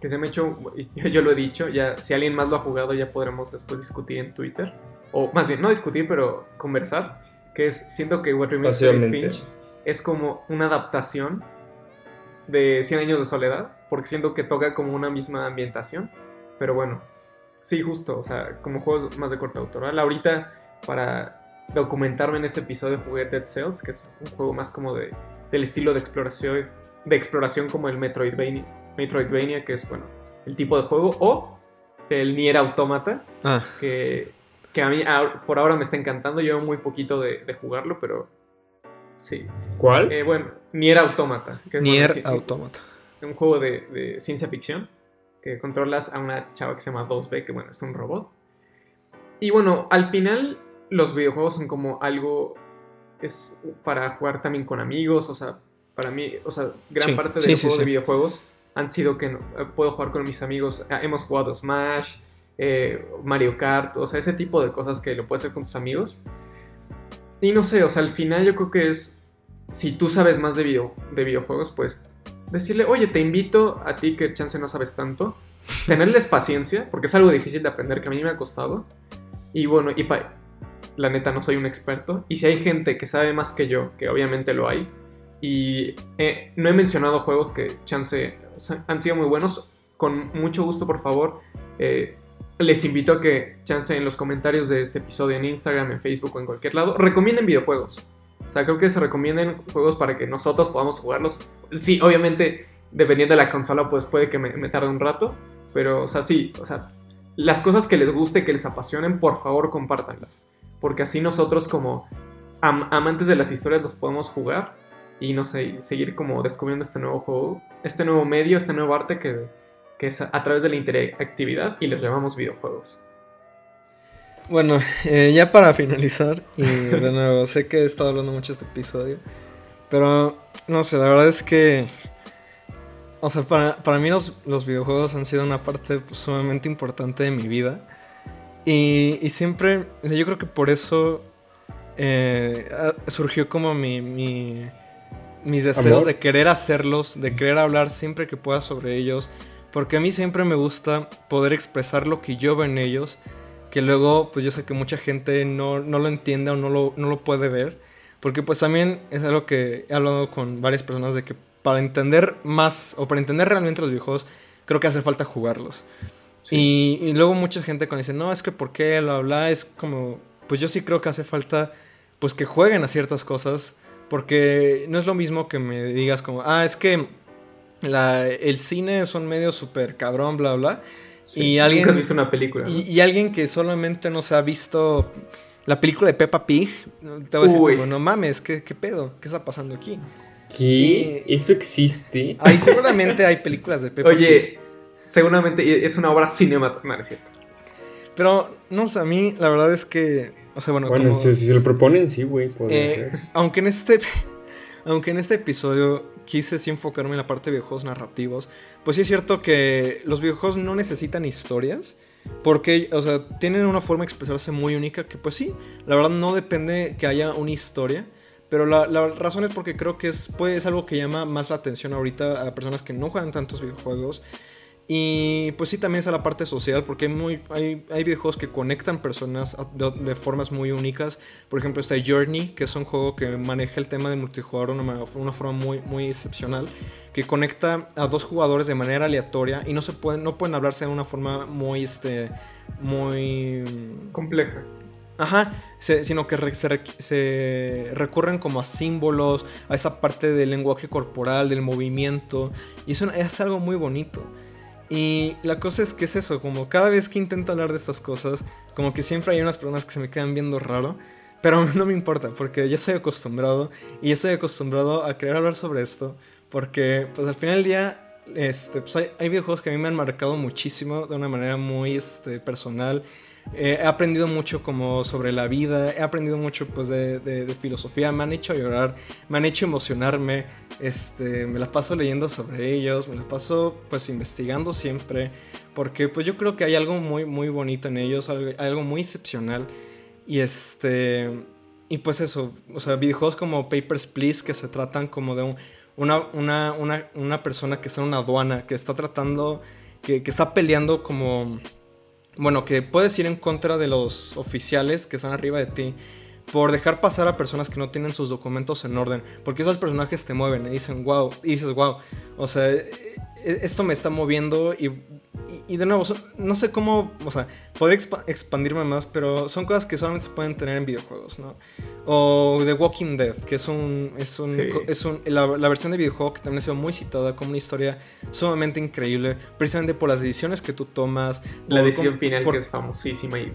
Que se me ha hecho, yo, yo lo he dicho, ya si alguien más lo ha jugado ya podremos después discutir en Twitter. O más bien, no discutir, pero conversar. Que es, siento que What Remains of Edith. Finch es como una adaptación de 100 años de soledad, porque siento que toca como una misma ambientación. Pero bueno, sí, justo, o sea, como juegos más de corte autoral. Ahorita, para documentarme en este episodio, jugué Dead Cells, que es un juego más como de, del estilo de exploración, de exploración como el Metroidvania, Metroidvania, que es, bueno, el tipo de juego, o el Nier Automata, Ah, que, que a mí a- por ahora me está encantando. Llevo muy poquito de, de jugarlo, pero sí. ¿Cuál? Eh, bueno, Nier Automata. Que es Nier bueno, Automata. un juego de, de ciencia ficción que controlas a una chava que se llama 2B, que bueno, es un robot. Y bueno, al final los videojuegos son como algo es para jugar también con amigos, o sea, para mí, o sea, gran Sí, parte del sí, juego sí. de videojuegos han sido que no- eh, puedo jugar con mis amigos, Ah, hemos jugado Smash, eh, Mario Kart, o sea, ese tipo de cosas que lo puedes hacer con tus amigos. Y no sé, o sea, al final yo creo que es, si tú sabes más de, video, de videojuegos, pues decirle, oye, te invito a ti que chance no sabes tanto, tenerles paciencia, porque es algo difícil de aprender que a mí me ha costado. Y bueno, y la neta no soy un experto. Y si hay gente que sabe más que yo, que obviamente lo hay, y eh, no he mencionado juegos que chance han sido muy buenos, con mucho gusto, por favor, eh, les invito a que chance en los comentarios de este episodio en Instagram, en Facebook o en cualquier lado, recomienden videojuegos. O sea, creo que se recomienden juegos para que nosotros podamos jugarlos. Sí, obviamente, dependiendo de la consola, pues puede que me, me tarde un rato. Pero, o sea, sí, o sea, las cosas que les guste, que les apasionen, por favor, compártanlas. Porque así nosotros, como am- amantes de las historias, los podemos jugar y, no sé, seguir como descubriendo este nuevo juego, este nuevo medio, este nuevo arte que, que es a, a través de la interactividad y los llamamos videojuegos. Bueno, eh, ya para finalizar, y de nuevo, sé que he estado hablando mucho este episodio, pero no sé, la verdad es que, o sea, para, para mí los, los videojuegos han sido una parte pues, sumamente importante de mi vida. Y, y siempre, o sea, yo creo que por eso eh, surgió como mi, mi- mis deseos Amor. de querer hacerlos, de querer hablar siempre que pueda sobre ellos, porque a mí siempre me gusta poder expresar lo que yo veo en ellos que luego pues yo sé que mucha gente no, no lo entiende o no lo, no lo puede ver. Porque pues también es algo que he hablado con varias personas de que para entender más o para entender realmente los videojuegos creo que hace falta jugarlos. Y, y luego mucha gente cuando dice, no, es que por qué lo habla, es como, pues yo sí creo que hace falta pues que jueguen a ciertas cosas. Porque no es lo mismo que me digas como, ah, es que la, el cine es un medio súper cabrón, bla, bla. Sí. Y alguien- Nunca has visto una película. ¿no? Y, y alguien que solamente no se ha visto la película de Peppa Pig, te va a decir como, no mames, ¿qué, qué pedo? ¿Qué está pasando aquí? ¿Qué? ¿Eso existe? Ay, seguramente hay películas de Peppa Pig. Oye, seguramente es una obra cinematográfica. No, no es cierto. Pero, no sé, a mí la verdad es que, o sea, bueno, Bueno, como- si, si se lo proponen, sí, güey, eh, ser. aunque en este aunque en este episodio quise sí enfocarme en la parte de videojuegos narrativos, pues sí es cierto que los videojuegos no necesitan historias, porque, o sea, tienen una forma de expresarse muy única que pues sí, la verdad no depende que haya una historia, pero la, la razón es porque creo que es, pues, es algo que llama más la atención ahorita a personas que no juegan tantos videojuegos. Y pues sí, también es la parte social, porque hay, muy, hay, hay videojuegos que conectan personas de, de formas muy únicas. Por ejemplo, está Journey, que es un juego que maneja el tema de multijugador de una, una forma muy, muy excepcional, que conecta a dos jugadores de manera aleatoria y no, se pueden, no pueden hablarse de una forma muy, este, muy... Compleja. Ajá, se- sino que re- se, se recurren como a símbolos, a esa parte del lenguaje corporal, del movimiento, y eso es algo muy bonito. Y la cosa es que es eso, como cada vez que intento hablar de estas cosas, como que siempre hay unas personas que se me quedan viendo raro, pero no me importa, porque ya estoy acostumbrado, y ya estoy acostumbrado a querer hablar sobre esto, porque pues al final del día, este, pues, hay, hay videojuegos que a mí me han marcado muchísimo de una manera muy este, personal. Eh, he aprendido mucho como sobre la vida, he aprendido mucho pues de, filosofía, me han hecho llorar, me han hecho emocionarme, este, me la paso leyendo sobre ellos, me la paso pues investigando siempre, porque pues yo creo que hay algo muy muy bonito en ellos, algo, muy excepcional. Y este y pues eso, o sea, videojuegos como Papers, Please que se tratan como de un- una, una, una, una persona que está en una aduana, que está tratando, que, que está peleando como bueno, que puedes ir en contra de los oficiales que están arriba de ti por dejar pasar a personas que no tienen sus documentos en orden, porque esos personajes te mueven y dicen, wow, y dices, wow, o sea, e- e- esto me está moviendo y, y- y de nuevo, no sé cómo, o sea, podría expandirme más, pero son cosas que solamente se pueden tener en videojuegos, ¿no? O The Walking Dead, que es un, es un, es un la, versión de videojuego que también ha sido muy citada como una historia sumamente increíble, precisamente por las decisiones que tú tomas. La decisión final que es famosísima y,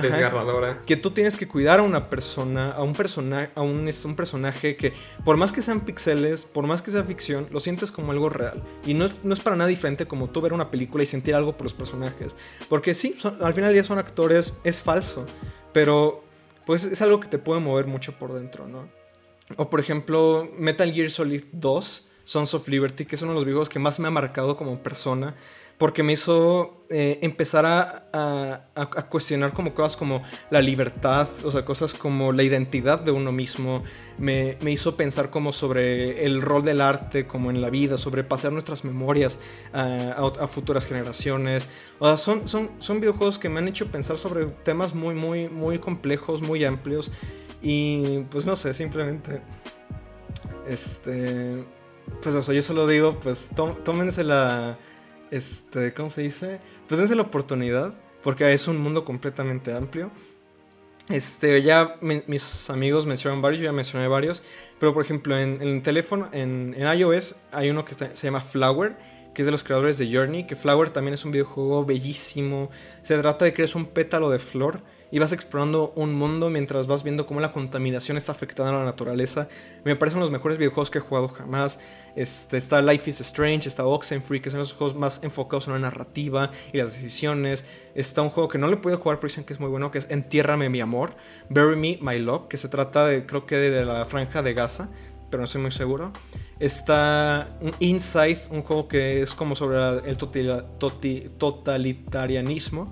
desgarradora. que tú tienes que cuidar a una persona, a un personaje, a un, un personaje que por más que sean pixeles, por más que sea ficción, lo sientes como algo real. Y no es, no es para nada diferente como tú ver una película y sentir algo por los personajes. Porque sí, al final día son actores, es falso, pero pues es algo que te puede mover mucho por dentro, ¿no? O por ejemplo, Metal Gear Solid 2, Sons of Liberty, que es uno de los videojuegos que más me ha marcado como persona porque me hizo eh, empezar a, cuestionar como cosas como la libertad, o sea, cosas como la identidad de uno mismo, me, hizo pensar como sobre el rol del arte como en la vida, sobre pasar nuestras memorias a, futuras generaciones. O sea, son, son, son videojuegos que me han hecho pensar sobre temas muy, muy, muy complejos, muy amplios y pues no sé, simplemente... Este... Pues eso, yo solo digo, pues tómense la este, ¿cómo se dice? Pues dense la oportunidad, porque es un mundo completamente amplio. Este, ya mis amigos mencionaron varios, yo ya mencioné varios, pero por ejemplo en, el teléfono, en, iOS, hay uno que se llama Flower, que es de los creadores de Journey, que Flower también es un videojuego bellísimo. Se trata de que un pétalo de flor y vas explorando un mundo mientras vas viendo cómo la contaminación está afectando a la naturaleza. Me parecen los mejores videojuegos que he jugado jamás. Este, está Life is Strange, está Oxenfree, que son los juegos más enfocados en la narrativa y las decisiones. Está un juego que no le puedo jugar, pero dicen que es muy bueno, que es Entiérrame mi amor, Bury Me My Love, que se trata de, creo que de, la franja de Gaza, pero no estoy muy seguro. Está Inside, un juego que es como sobre el totalitarismo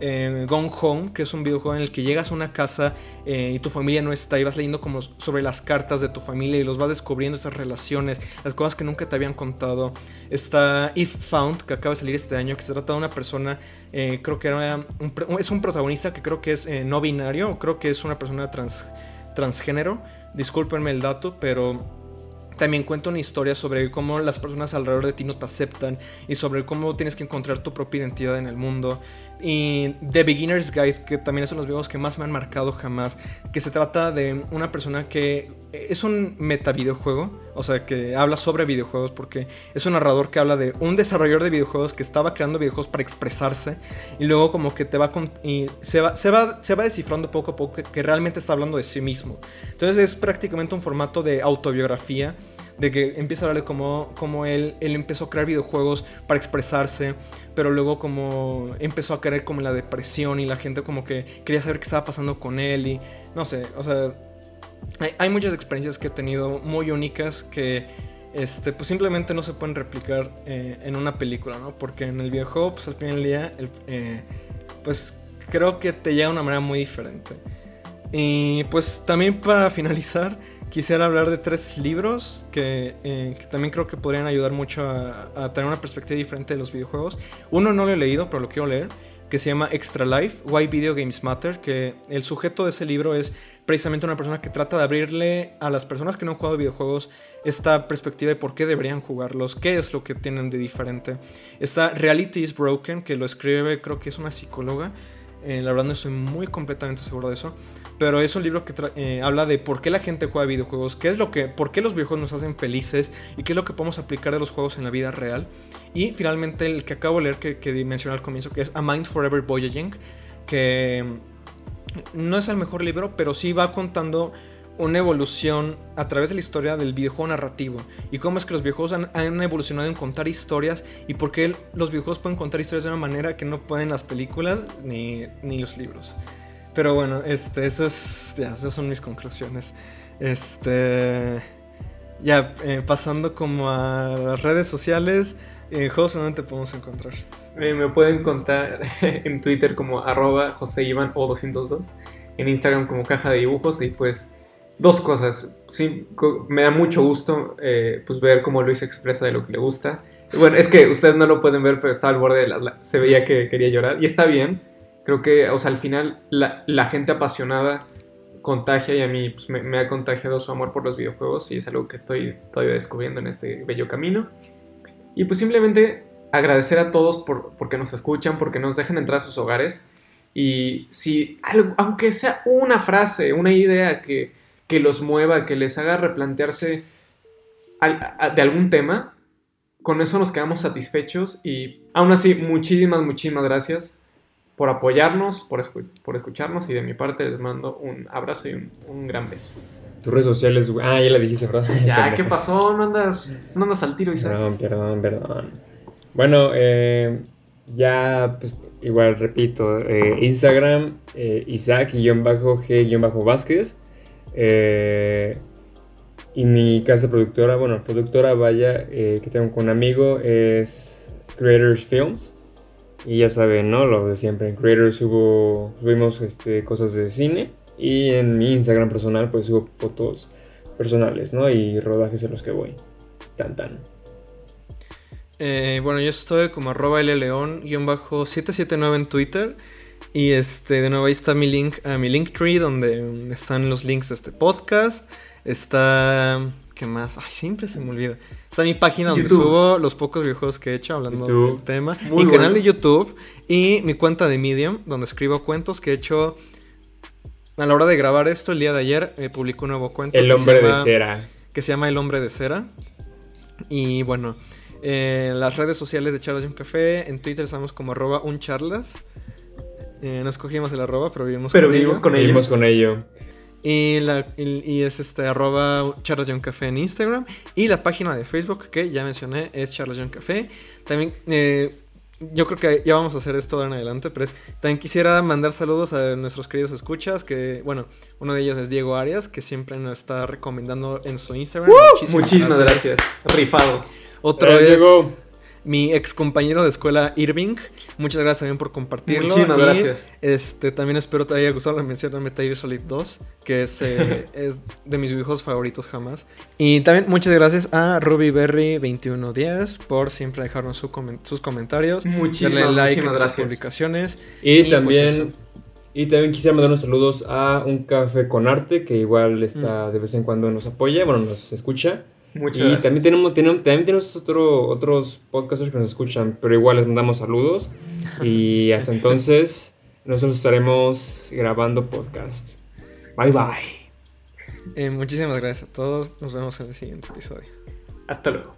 eh, Gone Home, que es un videojuego en el que llegas a una casa eh, y tu familia no está y vas leyendo como sobre las cartas de tu familia y los vas descubriendo estas relaciones, las cosas que nunca te habían contado. Está If Found, que acaba de salir este año, que se trata de una persona, eh, creo que era es un protagonista que creo que es eh, no binario, creo que es una persona trans, transgénero. Discúlpenme el dato, pero también cuenta una historia sobre cómo las personas alrededor de ti no te aceptan y sobre cómo tienes que encontrar tu propia identidad en el mundo. Y The Beginner's Guide, que también es uno de los videos que más me han marcado jamás, que se trata de una persona que es un metavideojuego, o sea, que habla sobre videojuegos, porque es un narrador que habla de un desarrollador de videojuegos que estaba creando videojuegos para expresarse y luego como que te va va, se va, se va descifrando poco a poco que realmente está hablando de sí mismo. Entonces es prácticamente un formato de autobiografía de que empieza a hablar de cómo, él, él empezó a crear videojuegos para expresarse, pero luego como empezó a caer como la depresión y la gente como que quería saber qué estaba pasando con él y no sé, o sea, hay, muchas experiencias que he tenido muy únicas que este, pues simplemente no se pueden replicar eh, en una película, ¿no? Porque en el videojuego, pues al fin del día, eh, pues creo que te llega de una manera muy diferente. Y pues también para finalizar, quisiera hablar de tres libros que, eh, también creo que podrían ayudar mucho a, tener una perspectiva diferente de los videojuegos. Uno no lo he leído, pero lo quiero leer, que se llama Extra Life, Why Video Games Matter, que el sujeto de ese libro es precisamente una persona que trata de abrirle a las personas que no han jugado videojuegos esta perspectiva de por qué deberían jugarlos, qué es lo que tienen de diferente. Está Reality is Broken, que lo escribe creo que es una psicóloga, eh, la verdad no estoy muy completamente seguro de eso. Pero es un libro que eh, habla de por qué la gente juega videojuegos, qué es lo que, por qué los videojuegos nos hacen felices y qué es lo que podemos aplicar de los juegos en la vida real. Y finalmente el que acabo de leer, que, que mencioné al comienzo, que es A Mind Forever Voyaging, que no es el mejor libro, pero sí va contando una evolución a través de la historia del videojuego narrativo y cómo es que los videojuegos han, evolucionado en contar historias y por qué los videojuegos pueden contar historias de una manera que no pueden las películas ni, ni los libros. Pero bueno, este, eso es, ya, esas son mis conclusiones. Este, ya, eh, pasando como a las redes sociales, eh, José, ¿dónde te podemos encontrar? Eh, me pueden contar en Twitter como arroba José o 202, en Instagram como caja de dibujos y pues dos cosas. Sí, me da mucho gusto eh, pues ver cómo Luis expresa de lo que le gusta. Bueno, es que ustedes no lo pueden ver, pero estaba al borde de la, se veía que quería llorar y está bien creo que, o sea, al final la, gente apasionada contagia y a mí pues, me, ha contagiado su amor por los videojuegos y es algo que estoy todavía descubriendo en este bello camino. Y pues simplemente agradecer a todos por, porque nos escuchan, porque nos dejan entrar a sus hogares. Y si, algo, aunque sea una frase, una idea que, que los mueva, que les haga replantearse al- a- de algún tema, con eso nos quedamos satisfechos. Y aún así, muchísimas, muchísimas gracias por apoyarnos, por, escu- por escucharnos. Y de mi parte les mando un abrazo y un, un gran beso. Tus redes sociales, güey. Ah, ya la dijiste, ¿verdad? Ya. ¿qué pasó? ¿No andas, no andas al tiro, Isaac? Perdón, perdón, perdón. Bueno, eh, ya, pues, igual repito, eh, Instagram, eh, Isaac-G-Vázquez. eh, y mi casa productora, bueno, productora, vaya, eh, que tengo con un amigo, es Creators Films. Y ya saben, ¿no? Lo de siempre. En Creators subo, subimos este, cosas de cine. Y en mi Instagram personal, pues subo fotos personales, ¿no? Y rodajes en los que voy. Tan tan. Eh, bueno, yo estoy como arroba lleón-779 en Twitter. Y este, de nuevo ahí está mi link a mi Linktree, donde están los links de este podcast. Está. ¿Qué más? Ay, siempre se me olvida. Está mi página donde YouTube. subo los pocos videojuegos que he hecho hablando YouTube. del tema. Muy mi canal de YouTube y mi cuenta de Medium, donde escribo cuentos que he hecho. A la hora de grabar esto, el día de ayer, eh, publicó un nuevo cuento. El hombre de cera. que se llama El Hombre de Cera. Y bueno, eh, en las redes sociales de Charlas y un Café, en Twitter estamos como arroba uncharlas. Eh, no escogimos el arroba, pero vivimos Pero con vivimos ello. con ello. Seguimos con ello. Y, la- y- y es este arroba charlas y un café en Instagram. Y la página de Facebook que ya mencioné es charlas y un café. También eh, yo creo que ya vamos a hacer esto de ahora en adelante, pero es- también quisiera mandar saludos a nuestros queridos escuchas, que bueno, uno de ellos es Diego Arias, que siempre nos está recomendando en su Instagram. Muchísimas gracias. Rifado. Otro Gracias, es Diego. Mi ex compañero de escuela Irving. Muchas gracias también por compartirlo. Muchísimas Y, gracias. Este, también espero te haya gustado la mención de Metal Gear Solid 2, que es, eh, es de mis videojuegos favoritos jamás. Y también muchas gracias a RubyBerry2110 por siempre dejarnos su comen- sus comentarios. Muchísimas, darle like muchísimas a nuestras gracias. publicaciones. Y, Y, pues, también. eso. y también quisiera mandar unos saludos a un café con arte que igual Mm. está de vez en cuando nos apoya, bueno, nos escucha. Muchas y gracias. también tenemos, tenemos, también tenemos otro, otros podcasters que nos escuchan, pero igual les mandamos saludos. Y hasta entonces, nosotros estaremos grabando podcast. Bye bye. Eh, muchísimas gracias a todos. Nos vemos en el siguiente episodio. Hasta luego.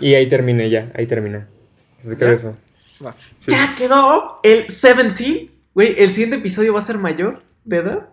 Y ahí terminé ya, ahí terminé. Se quedó ¿Ya? eso. Va. Sí. Ya quedó el 17. Güey, el siguiente episodio va a ser mayor de edad.